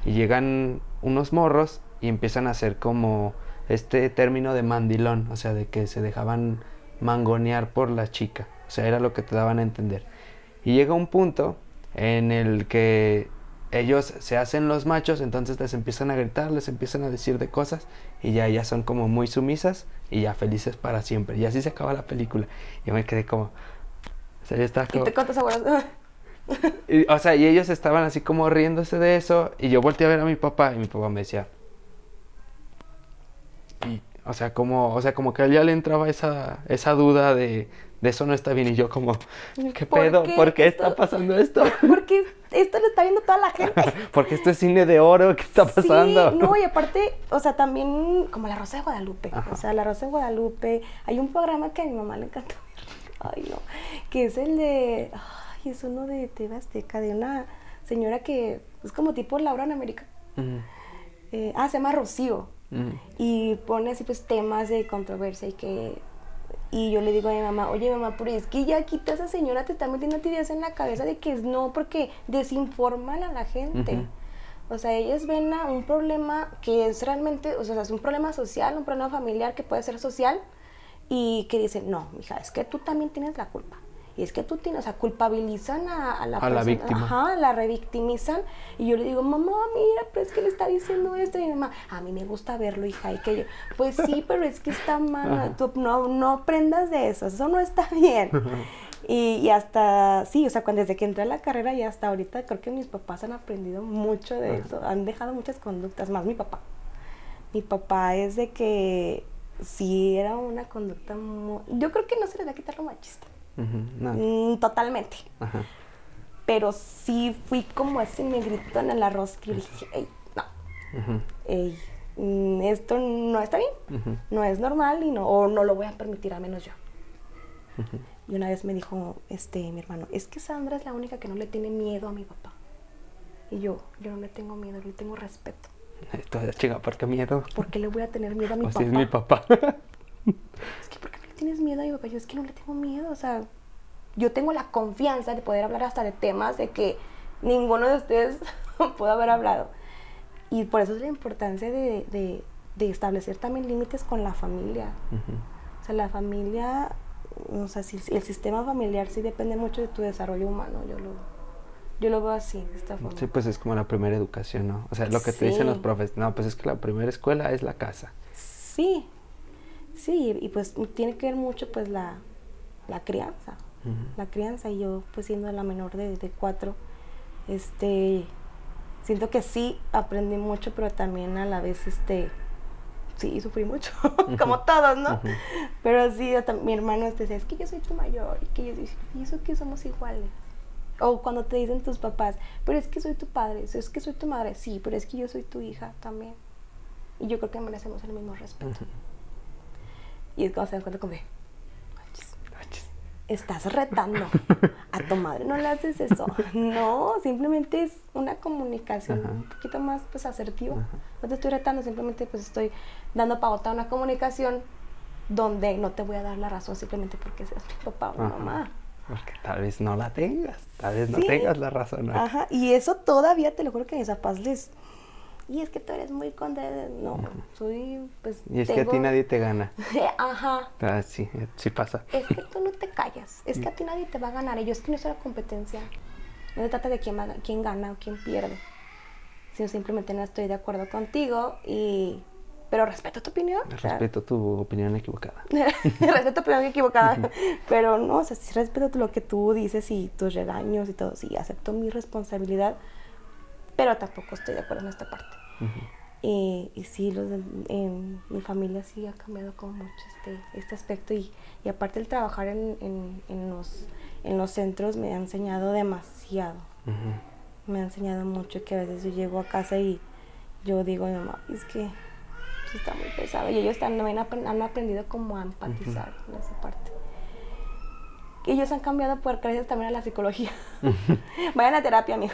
Y llegan unos morros y empiezan a hacer como este término de mandilón, o sea, de que se dejaban mangonear por la chica. O sea, era lo que te daban a entender. Y llega un punto en el que ellos se hacen los machos, entonces les empiezan a gritar, les empiezan a decir de cosas y ya ellas son como muy sumisas y ya felices para siempre. Y así se acaba la película. Yo me quedé como... O sea, yo estaba como... ¿Y te y, o sea, y ellos estaban así como riéndose de eso y yo volteé a ver a mi papá y mi papá me decía... Y, o sea, como, o sea, como que a él ya le entraba esa, esa duda de, de eso no está bien. Y yo como, ¿qué pedo? ¿Por qué, está pasando esto? Porque esto lo está viendo toda la gente. Porque esto es cine de oro, ¿qué está pasando? Sí, no, y aparte, o sea, también como La Rosa de Guadalupe. O sea, La Rosa de Guadalupe. Hay un programa que a mi mamá le encantó. Ay, no. Que es el de, ay, es uno de TV Azteca, de una señora que es como tipo Laura en América. Eh, ah, se llama Rocío. Y pone así pues temas de controversia y que y yo le digo a mi mamá, oye mamá, pero es que ya quita esa señora, te está metiendo ideas en la cabeza de que es no, porque desinforman a la gente. O sea, ellos ven a un problema que es realmente, o sea, es un problema social, un problema familiar que puede ser social, y que dicen, no, hija, es que tú también tienes la culpa. Y es que tú tienes, o sea, culpabilizan a, la, a la víctima. Ajá, la revictimizan. Y yo le digo, mamá, mira, pero es que le está diciendo esto. Y mi mamá, a mí me gusta verlo, hija. Y que yo, pues sí, pero es que está mal. Tú no, no aprendas de eso, eso no está bien. Y, y, hasta, sí, o sea, cuando, desde que entré a la carrera y hasta ahorita, creo que mis papás han aprendido mucho de eso. Han dejado muchas conductas, más mi papá. Mi papá es de que sí era una conducta muy... Yo creo que no se le va a quitar lo machista. Mm, totalmente. Pero sí fui como ese negrito en el arroz que dije, Ey, no, mm, esto no está bien, no es normal y no, o no lo voy a permitir a menos yo. Y una vez me dijo este mi hermano, es que Sandra es la única que no le tiene miedo a mi papá. Y yo, yo no le tengo miedo, le tengo respeto. Esto es chica, ¿por qué miedo? ¿Por qué le voy a tener miedo a mi papá? Si es mi papá. es que, ¿por qué tienes miedo a mi papá? Yo es que no le tengo miedo, o sea, yo tengo la confianza de poder hablar hasta de temas de que ninguno de ustedes puede haber hablado. Y por eso es la importancia de, de, de establecer también límites con la familia. O sea, la familia, o sea, si, el sistema familiar sí depende mucho de tu desarrollo humano, yo lo, yo lo veo así, de esta forma. Sí, pues es como la primera educación, ¿no? O sea, lo que te dicen los profes, no, pues es que la primera escuela es la casa. Sí, sí, y pues tiene que ver mucho pues la, la crianza, la crianza, y yo pues siendo la menor de, de, cuatro, este, siento que sí aprendí mucho, pero también a la vez, este, sí, sufrí mucho, como todos, ¿no? Pero sí, mi hermano este, decía, es que yo soy tu mayor, y que yo, y eso que somos iguales. O cuando te dicen tus papás, pero es que soy tu padre, es que soy tu madre, sí, pero es que yo soy tu hija también. Y yo creo que merecemos el mismo respeto. Y es cuando se dan cuenta como de, estás retando a tu madre, no le haces eso. No, simplemente es una comunicación un poquito más pues asertiva. No te estoy retando, simplemente pues estoy dando pauta a una comunicación donde no te voy a dar la razón simplemente porque seas mi papá o mamá. Porque tal vez no la tengas, tal vez no tengas la razón. Ajá, y eso todavía te lo juro que a mis papás les, y es que tú eres muy conde, no, soy, pues, Y es que a ti nadie te gana. Ajá. Ah, sí, sí pasa. Es que tú no te callas, es que a ti nadie te va a ganar, y yo es que no es una competencia, no se trata de quién, va- quién gana o quién pierde, sino simplemente no estoy de acuerdo contigo, y, pero respeto tu opinión. Respeto tu opinión equivocada. respeto tu opinión equivocada, pero no, o sea, sí respeto lo que tú dices y tus regaños y todo, sí, acepto mi responsabilidad, pero tampoco estoy de acuerdo en esta parte. Y, y sí, los de- en mi familia sí ha cambiado como mucho este, este aspecto y, y aparte el trabajar en, en- en los, en los centros me ha enseñado demasiado, me ha enseñado mucho que a veces yo llego a casa y yo digo a mi mamá, es que está muy pesado y ellos también han aprendido como a empatizar en esa parte. Y ellos han cambiado por gracias también a la psicología. Vayan a terapia, amigo.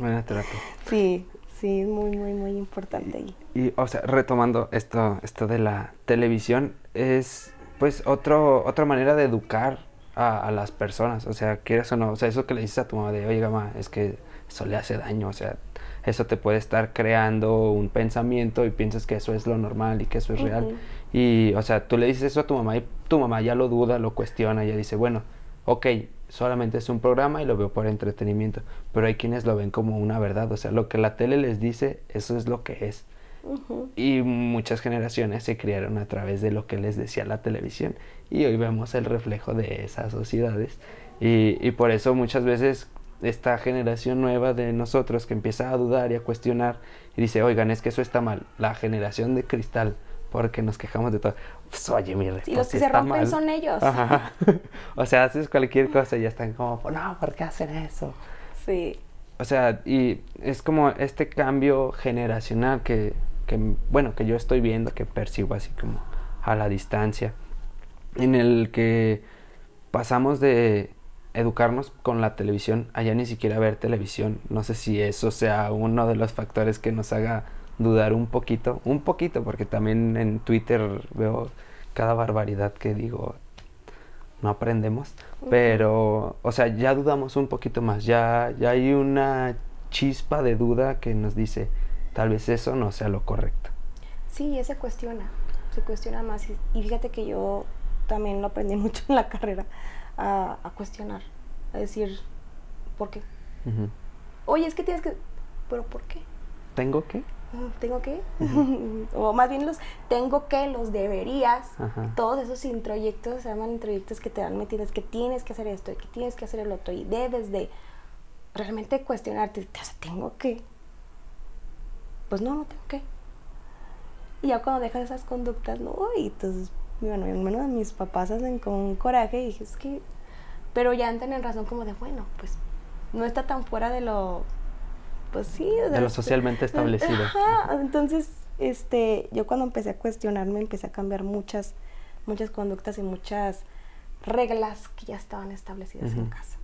Buena terapia. Sí, sí, es muy, muy, muy importante. Y, Y, o sea, retomando esto, esto de la televisión, es pues otro, otra manera de educar a, a las personas. O sea, quieras o no, o sea, eso que le dices a tu mamá de, oye, mamá, es que eso le hace daño. O sea, eso te puede estar creando un pensamiento y piensas que eso es lo normal y que eso es real. Ujú. Y, o sea, tú le dices eso a tu mamá y tu mamá ya lo duda, lo cuestiona, ya dice, bueno, ok, solamente es un programa y lo veo por entretenimiento, pero hay quienes lo ven como una verdad, o sea, lo que la tele les dice, eso es lo que es. Y muchas generaciones se criaron a través de lo que les decía la televisión y hoy vemos el reflejo de esas sociedades. Y, y por eso muchas veces esta generación nueva de nosotros que empieza a dudar y a cuestionar y dice, oigan, es que eso está mal, la generación de cristal, porque nos quejamos de todo. Pues, oye, mi Y los respuesta que se rompen mal. son ellos. Ajá. o sea, haces cualquier cosa y ya están como, no, ¿por qué hacen eso? Sí. O sea, y es como este cambio generacional que, que, bueno, que yo estoy viendo, que percibo así como a la distancia, en el que pasamos de educarnos con la televisión a ya ni siquiera ver televisión. No sé si eso sea uno de los factores que nos haga dudar un poquito, un poquito, porque también en Twitter veo cada barbaridad que digo, no aprendemos, pero, o sea, ya dudamos un poquito más, ya, ya hay una chispa de duda que nos dice, tal vez eso no sea lo correcto. Sí, ya se cuestiona, se cuestiona más. Y, y fíjate que yo también lo aprendí mucho en la carrera, a, a cuestionar, a decir, ¿por qué? Oye, es que tienes que... ¿Pero por qué? ¿Tengo que? ¿Tengo que? o más bien los tengo que, los deberías. Ajá. Todos esos introyectos se llaman introyectos que te dan metidas, que tienes que hacer esto, y que tienes que hacer el otro, y debes de realmente cuestionarte, o sea, ¿tengo que? Pues no, no tengo que. Y ya cuando dejas esas conductas, no, y entonces, bueno, al menos mis papás hacen con un coraje y dije, es que, pero ya entran en razón como de, bueno, pues no está tan fuera de lo, pues sí, De lo socialmente establecido. Ajá, entonces, este, yo cuando empecé a cuestionarme, empecé a cambiar muchas, muchas conductas y muchas reglas que ya estaban establecidas en casa.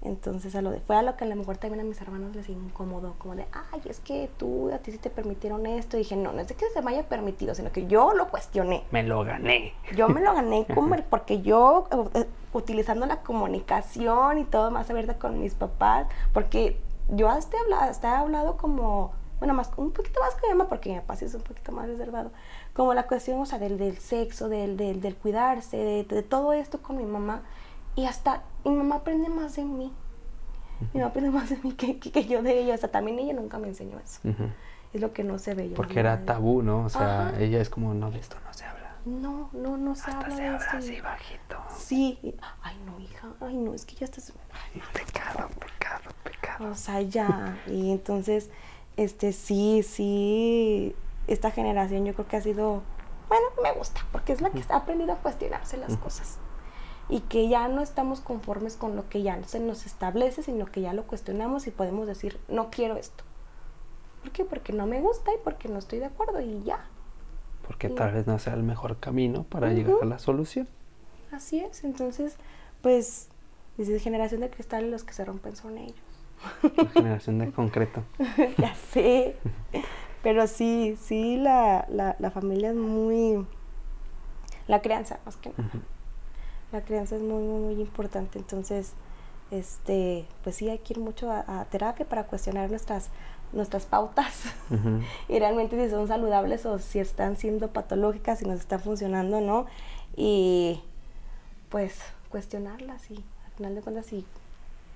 Entonces, a lo de, fue a lo que a lo mejor también a mis hermanos les incomodó, como de, ay, es que tú, a ti sí te permitieron esto. Y dije, no, no es de que se me haya permitido, sino que yo lo cuestioné. Me lo gané. Yo me lo gané como porque yo, eh, utilizando la comunicación y todo más abierta con mis papás, porque yo hasta he hablado, hasta he hablado como, bueno, más un poquito más con mi mamá, porque mi papá sí es un poquito más reservado, como la cuestión, o sea, del, del sexo, del, del, del cuidarse, de, de todo esto con mi mamá, y hasta mi mamá aprende más de mí. Mi mamá aprende más de mí que, que, que yo de ella, o sea, también ella nunca me enseñó eso. Es lo que no se ve. yo Porque era tabú, ¿no? O sea, Ajá. ella es como, no, de esto no se habla. No, no, no se Hasta habla se de habla esto. así bajito. Sí, ay no, hija, ay no, es que ya estás, ay, Pecado, pecado, pecado. o sea, ya, y entonces, este, sí, sí, esta generación yo creo que ha sido, bueno, me gusta, porque es la que ha aprendido a cuestionarse las cosas, y que ya no estamos conformes con lo que ya se nos establece, sino que ya lo cuestionamos y podemos decir, no quiero esto. ¿Por qué? Porque no me gusta y porque no estoy de acuerdo, y ya, Porque tal vez no sea el mejor camino para llegar a la solución. así es, entonces, pues, desde generación de cristal los que se rompen son ellos. La generación de concreto. ya sé. Pero sí, sí, la, la, la familia es muy... La crianza, más que nada. La crianza es muy, muy, muy importante. Entonces, este, pues sí, hay que ir mucho a, a terapia para cuestionar nuestras nuestras pautas y realmente si son saludables o si están siendo patológicas, si nos están funcionando o no. Y pues cuestionarlas y al final de cuentas si,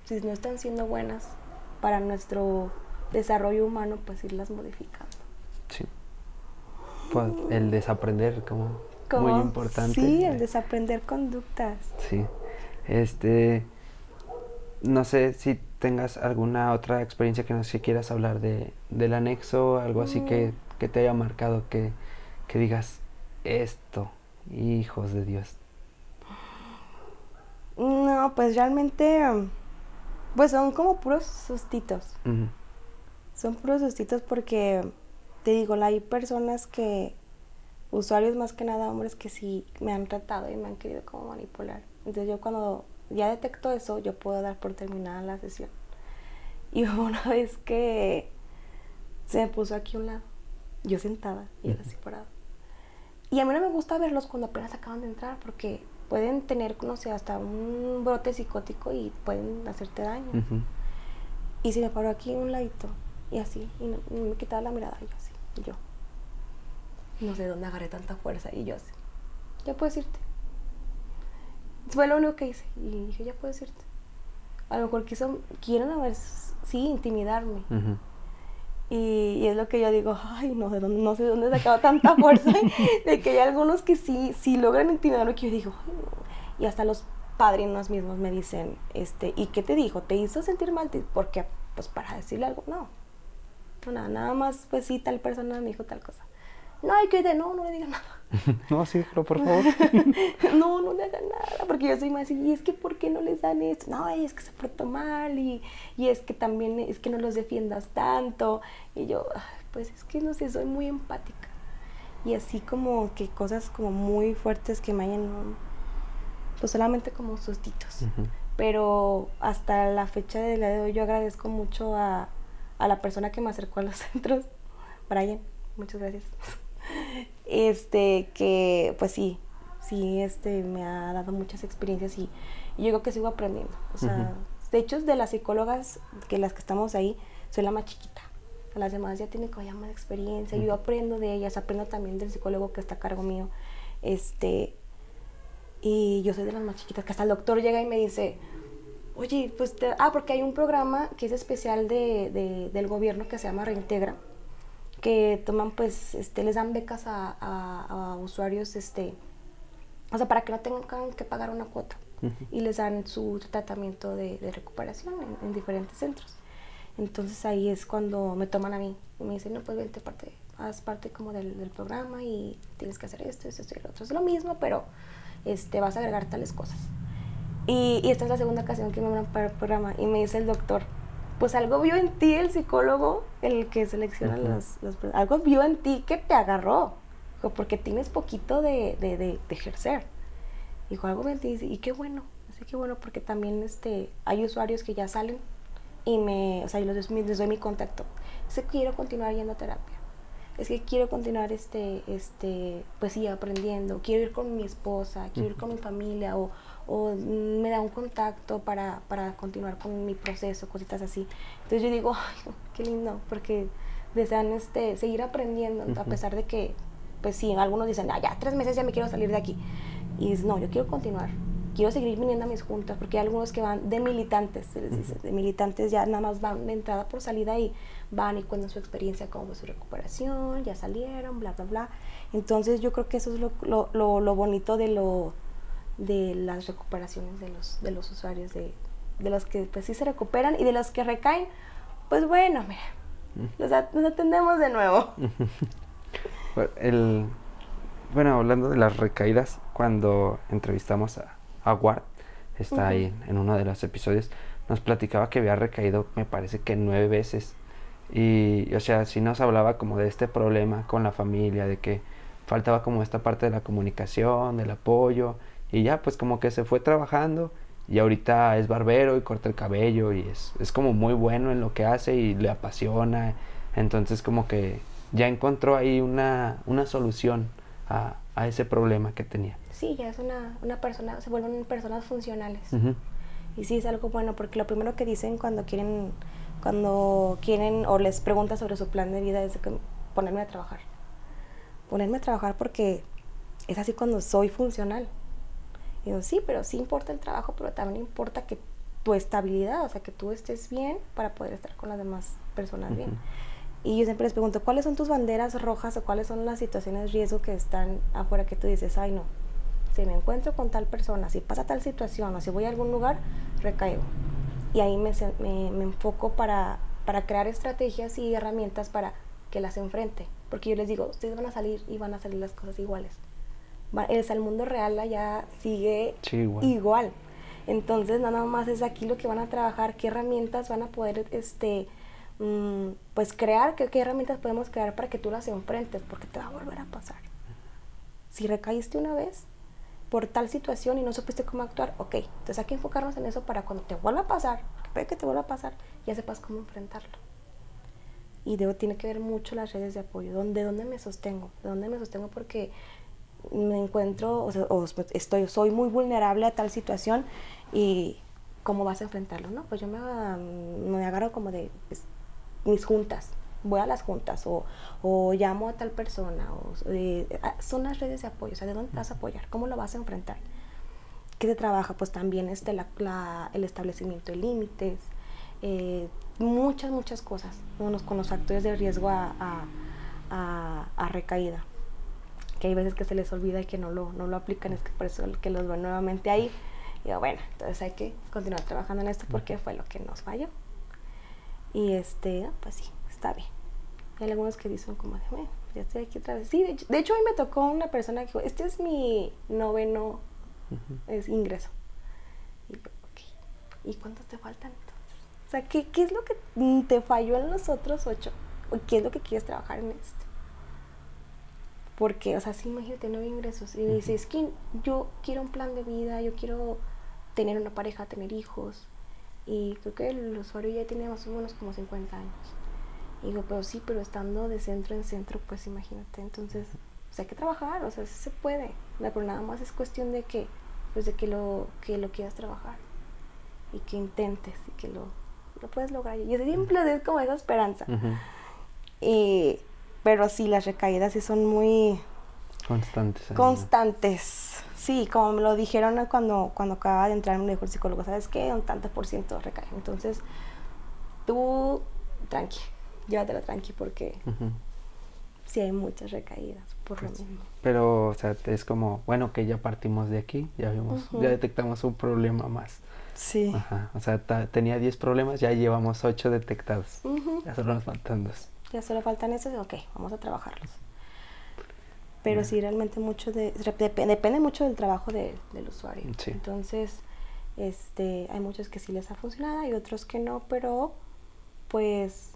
si no están siendo buenas para nuestro desarrollo humano, pues irlas modificando. Sí. Pues el desaprender como, muy importante. Sí, el desaprender conductas. Sí. Este, no sé si tengas alguna otra experiencia que no sé quieras hablar de, del anexo, algo así que, mm. que, te haya marcado, que, que digas esto, hijos de Dios. No, pues realmente, pues son como puros sustitos. Son puros sustitos porque, te digo, hay personas que, usuarios más que nada, hombres que sí me han tratado y me han querido como manipular. Entonces yo cuando ya detecto eso, yo puedo dar por terminada la sesión. Y una vez que se me puso aquí a un lado, yo sentada y él así parado. Y a mí no me gusta verlos cuando apenas acaban de entrar porque pueden tener, no sé, hasta un brote psicótico y pueden hacerte daño. Y se me paró aquí un ladito y así, y, me quitaba la mirada, yo así, y yo. No sé dónde agarré tanta fuerza y yo así. Ya puedes irte. Fue lo único que hice y dije, ya puedes irte. A lo mejor quiso, quieren a ver, sí, intimidarme. Y, es lo que yo digo, ay, no, no sé de dónde he sacado tanta fuerza, de que hay algunos que sí, sí logran intimidarme, que yo digo, y hasta los padrinos mismos me dicen, este, ¿y qué te dijo? ¿Te hizo sentir mal? Porque, pues para decirle algo, no, no nada, nada más, pues sí, tal persona me dijo tal cosa no hay que de no, no le digan nada. no, sí, pero por favor. no, no le hagan nada, porque yo soy más y es que ¿por qué no les dan esto? No, es que se portó mal y, y, es que también es que no los defiendas tanto. Y yo, pues es que no sé, soy muy empática. Y así como que cosas como muy fuertes que me hayan, pues solamente como sustitos. Pero hasta la fecha de la de hoy yo agradezco mucho a, a la persona que me acercó a los centros, Brian. Muchas gracias este, que pues sí, sí, este, me ha dado muchas experiencias y, yo creo que sigo aprendiendo. O sea, de hecho, de las psicólogas, que las que estamos ahí, soy la más chiquita. Las demás ya tienen como ya más experiencia. Yo aprendo de ellas, aprendo también del psicólogo que está a cargo mío. Este, y yo soy de las más chiquitas, que hasta el doctor llega y me dice, oye, pues, ah, porque hay un programa que es especial de, de, del gobierno que se llama Reintegra que toman pues, este, les dan becas a, a, usuarios, este, o sea, para que no tengan que pagar una cuota y les dan su tratamiento de, de recuperación en, diferentes centros. Entonces ahí es cuando me toman a mí y me dicen, no, pues vente parte, haz parte como del, del programa y tienes que hacer esto, esto, esto y lo otro. Es lo mismo, pero este, vas a agregar tales cosas. Y, y esta es la segunda ocasión que me van para el programa y me dice el doctor, pues algo vio en ti el psicólogo, el que selecciona las, Algo vio en ti que te agarró, porque tienes poquito de, de, de, ejercer. Dijo, algo en ti, y qué bueno, así que bueno, porque también este, hay usuarios que ya salen y me, o sea, yo les, les doy mi contacto. Es que quiero continuar yendo a terapia. Es que quiero continuar, este, este, pues sí, aprendiendo. Quiero ir con mi esposa, quiero ir con mi familia, o, o me da un contacto para, para, continuar con mi proceso, cositas así. Entonces yo digo, ay, qué lindo, porque desean este, seguir aprendiendo, a pesar de que, pues sí, algunos dicen, ah, ya, tres meses ya me quiero salir de aquí. Y dices, no, yo quiero continuar, quiero seguir viniendo a mis juntas, porque hay algunos que van de militantes, se les dice, de militantes ya nada más van de entrada por salida y van y cuentan su experiencia, cómo fue su recuperación, ya salieron, bla, bla, bla. Entonces yo creo que eso es lo, lo, lo, lo bonito de lo de las recuperaciones de los, de los usuarios, de, de los que pues sí se recuperan y de los que recaen, pues bueno, mira, los, atendemos de nuevo. El, bueno, hablando de las recaídas, cuando entrevistamos a, a Ward, está ahí en uno de los episodios, nos platicaba que había recaído, me parece que nueve veces. Y, o sea, si nos hablaba como de este problema con la familia, de que faltaba como esta parte de la comunicación, del apoyo, y ya, pues como que se fue trabajando y ahorita es barbero y corta el cabello y es, es como muy bueno en lo que hace y le apasiona. Entonces como que ya encontró ahí una, una solución a, a, ese problema que tenía. Sí, ya es una, una persona, se vuelven personas funcionales. Y sí, es algo bueno porque lo primero que dicen cuando quieren cuando quieren o les preguntas sobre su plan de vida, es que ponerme a trabajar. Ponerme a trabajar porque es así cuando soy funcional. Digo, sí, pero sí importa el trabajo, pero también importa que tu estabilidad, o sea, que tú estés bien para poder estar con las demás personas bien. Y yo siempre les pregunto, ¿cuáles son tus banderas rojas o cuáles son las situaciones de riesgo que están afuera que tú dices, ay no, si me encuentro con tal persona, si pasa tal situación o si voy a algún lugar, recaigo. Y ahí me, me, enfoco para, para crear estrategias y herramientas para que las enfrente. Porque yo les digo, ustedes van a salir y van a salir las cosas iguales. El, mundo real allá sigue igual. Entonces, nada más es aquí lo que van a trabajar, qué herramientas van a poder, este, mm, pues crear, qué, qué herramientas podemos crear para que tú las enfrentes, porque te va a volver a pasar. Si recaíste una vez, por tal situación y no supiste cómo actuar, ok, entonces hay que enfocarnos en eso para cuando te vuelva a pasar, porque puede que te vuelva a pasar, ya sepas cómo enfrentarlo. Y debo, tiene que ver mucho las redes de apoyo, ¿de dónde me sostengo? ¿De dónde me sostengo? Porque me encuentro, o, sea, estoy, soy muy vulnerable a tal situación y cómo vas a enfrentarlo, ¿no? Pues yo me, me agarro como de pues, mis juntas, voy a las juntas o, o llamo a tal persona. O, eh, son las redes de apoyo, o sea, ¿de dónde vas a apoyar? ¿Cómo lo vas a enfrentar? ¿Qué se trabaja? Pues también este, la, el establecimiento de límites, eh, muchas, muchas cosas con los factores de riesgo a, a, recaída. Que hay veces que se les olvida y que no lo, no lo aplican, es que por eso que los veo nuevamente ahí. Y digo, bueno, entonces hay que continuar trabajando en esto porque fue lo que nos falló. Y este, pues sí, está bien. Hay algunos que dicen como de, bueno, ya estoy aquí otra vez. Sí, de hecho, hoy me tocó una persona que dijo, este es mi noveno es ingreso. Y, okay. ¿Y cuántos te faltan entonces? O sea, ¿qué, ¿qué, es lo que te falló en los otros ocho? ¿O qué es lo que quieres trabajar en este? Porque, o sea, sí, imagínate, nueve ingresos. Y dices, es que yo quiero un plan de vida, yo quiero tener una pareja, tener hijos. Y creo que el usuario ya tiene más o menos como 50 años. Y digo, pero sí, pero estando de centro en centro, pues imagínate. Entonces, pues hay que trabajar, o sea, sí se puede. Pero nada más es cuestión de que, pues de que lo, que lo quieras trabajar. Y que intentes y que lo, lo puedes lograr. Y siempre es como esa esperanza. y, pero sí, las recaídas sí son muy... Constantes. Constantes. Sí, como me lo dijeron cuando, cuando acababa de entrar en un mejor psicólogo, ¿sabes qué? Un tanto por ciento recae. Entonces, tú, tranqui, llévatela tranqui porque sí hay muchas recaídas por lo pues, mismo. Pero, o sea, es como, bueno, que ya partimos de aquí, ya vimos, ya detectamos un problema más. Sí. Ajá, o sea, tenía 10 problemas, ya llevamos 8 detectados. Ya solo nos faltan dos. Ya solo faltan esos, ok, vamos a trabajarlos. Pero sí, realmente mucho de, depende mucho del trabajo del usuario. Entonces, este, hay muchos que sí les ha funcionado y otros que no, pero pues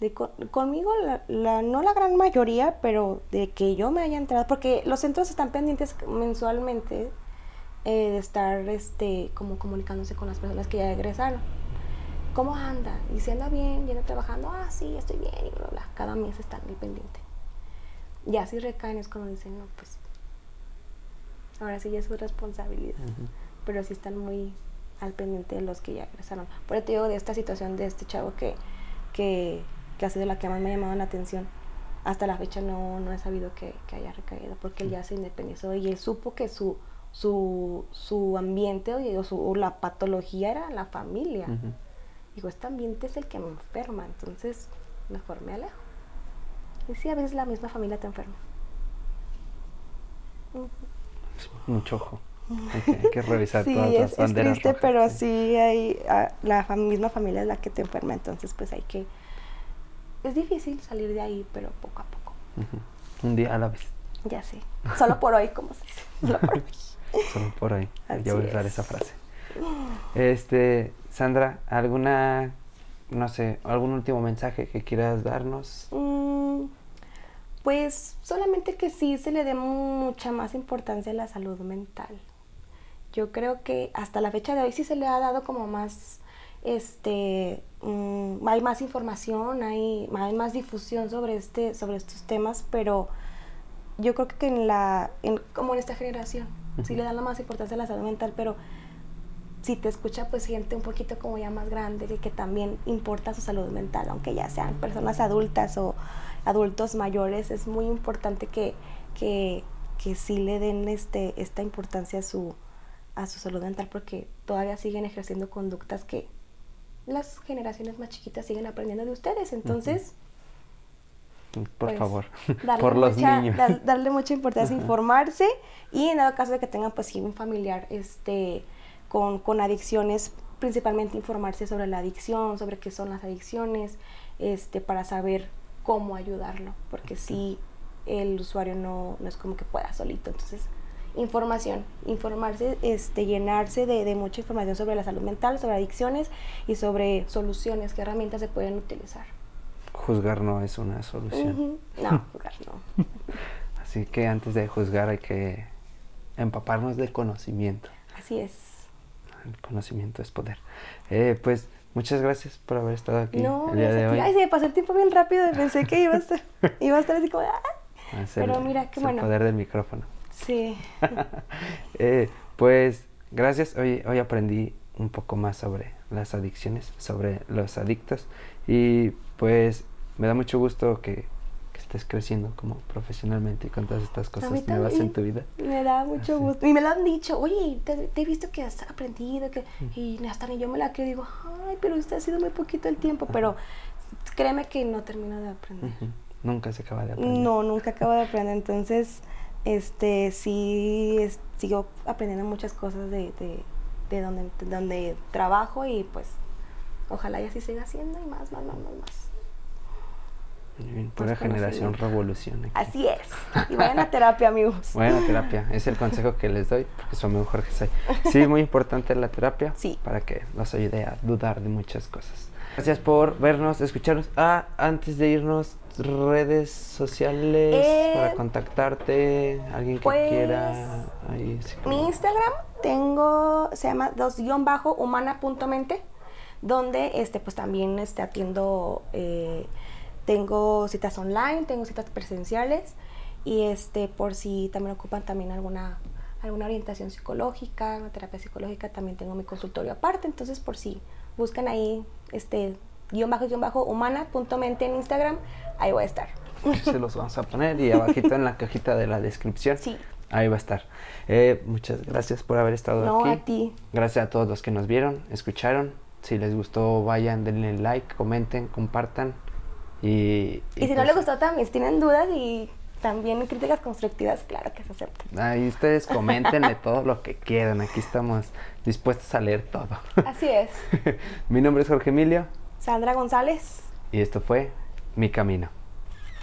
de conmigo, la, no la gran mayoría, pero de que yo me haya entrado, porque los centros están pendientes mensualmente eh, de estar este, como comunicándose con las personas que ya egresaron. ¿Cómo anda? Y si anda bien, y anda trabajando, ah, sí, estoy bien, y bla, bla. Cada mes están ahí pendiente. Ya si recaen es como dicen, no, pues ahora sí ya es su responsabilidad. Pero sí están muy al pendiente de los que ya egresaron. Por eso te digo de esta situación de este chavo que, que, que ha sido la que más me ha llamado la atención. Hasta la fecha no, no he sabido que, que haya recaído porque él ya se independizó y él supo que su, su, su ambiente o, su, la patología era la familia. Digo, este ambiente es el que me enferma, entonces mejor me alejo. Y sí, a veces la misma familia te enferma. Mucho ojo. Hay que, revisar todas las banderas. Es triste, pero sí, hay, la misma familia es la que te enferma, entonces pues hay que... Es difícil salir de ahí, pero poco a poco. Un día a la vez. Ya sé. Solo por hoy, como se dice. Solo por hoy. Solo por hoy. Ya voy a usar esa frase. Este, Sandra, ¿alguna no sé, algún último mensaje que quieras darnos? Mm, pues solamente que sí se le dé mucha más importancia a la salud mental. Yo creo que hasta la fecha de hoy sí se le ha dado como más, este, mm, hay más información, hay, hay, más difusión sobre, este, sobre estos temas, pero yo creo que en la, en, como en esta generación, sí le dan la más importancia a la salud mental, pero si te escucha pues gente un poquito como ya más grande y que también importa su salud mental, aunque ya sean personas adultas o adultos mayores, es muy importante que, que, que sí le den este, esta importancia a su, a su salud mental porque todavía siguen ejerciendo conductas que las generaciones más chiquitas siguen aprendiendo de ustedes. Entonces, por pues, favor, por los mucha- niños. dar- darle mucha importancia a Ajá. informarse y en dado caso de que tengan pues un familiar este con, con adicciones, principalmente informarse sobre la adicción, sobre qué son las adicciones, este para saber cómo ayudarlo, porque si el usuario no, no es como que pueda solito, entonces información, informarse, este, llenarse de, de mucha información sobre la salud mental, sobre adicciones y sobre soluciones, qué herramientas se pueden utilizar. Juzgar no es una solución. No, jugar no. Así que antes de juzgar hay que empaparnos de conocimiento. Así es. El conocimiento es poder. Eh, pues muchas gracias por haber estado aquí No, el día de hoy. Ay, se me pasó el tiempo bien rápido y pensé que iba a estar, iba a estar así como, ¡ah! Es el- pero mira, qué bueno. El poder del micrófono. Sí. Eh, pues gracias, hoy, hoy aprendí un poco más sobre las adicciones, sobre los adictos y pues me da mucho gusto que estés creciendo como profesionalmente y con todas estas cosas nuevas en tu vida. Me da mucho Así. gusto. Y me lo han dicho, oye, te, te he visto que has aprendido, que... y hasta ni yo me la creo y digo, ay, pero usted ha sido muy poquito el tiempo, pero créeme que no termino de aprender. Nunca se acaba de aprender. No, nunca acabo de aprender, entonces, este, sí, es- sigo aprendiendo muchas cosas de, de, de donde, de donde trabajo y pues, ojalá y así siga haciendo y más, más, más, más, más. Bien, Pura Más generación revolución. aquí. Así es. Y vayan a terapia, amigos. Buena terapia, es el consejo que les doy, porque su amigo Jorge Say. Sí, muy importante la terapia Sí. para que nos ayude a dudar de muchas cosas. Gracias por vernos, escucharnos. Ah, antes de irnos, redes sociales Eh, para contactarte, alguien que pues, quiera. Ahí, sí, Mi como- Instagram tengo, se llama dos-humana.mente, donde este, pues también este, atiendo, eh, tengo citas online, tengo citas presenciales y este, por si también ocupan también alguna, alguna orientación psicológica, una terapia psicológica, también tengo mi consultorio aparte, entonces por si buscan ahí este guion bajo guion bajo humana.mente en Instagram, ahí voy a estar. Se los vamos a poner y abajito en la cajita de la descripción. Sí. Ahí va a estar. Eh, muchas gracias por haber estado No, aquí. a ti. Gracias a todos los que nos vieron, escucharon. Si les gustó, vayan, denle like, comenten, compartan. Y, Y si no pues, les gustó también, si tienen dudas y también críticas constructivas, claro que se aceptan. Ahí ustedes comentenle todo lo que quieran. Aquí estamos dispuestos a leer todo. Así es. Mi nombre es Jorge Emilio Sandra González. y esto fue Mi Camino.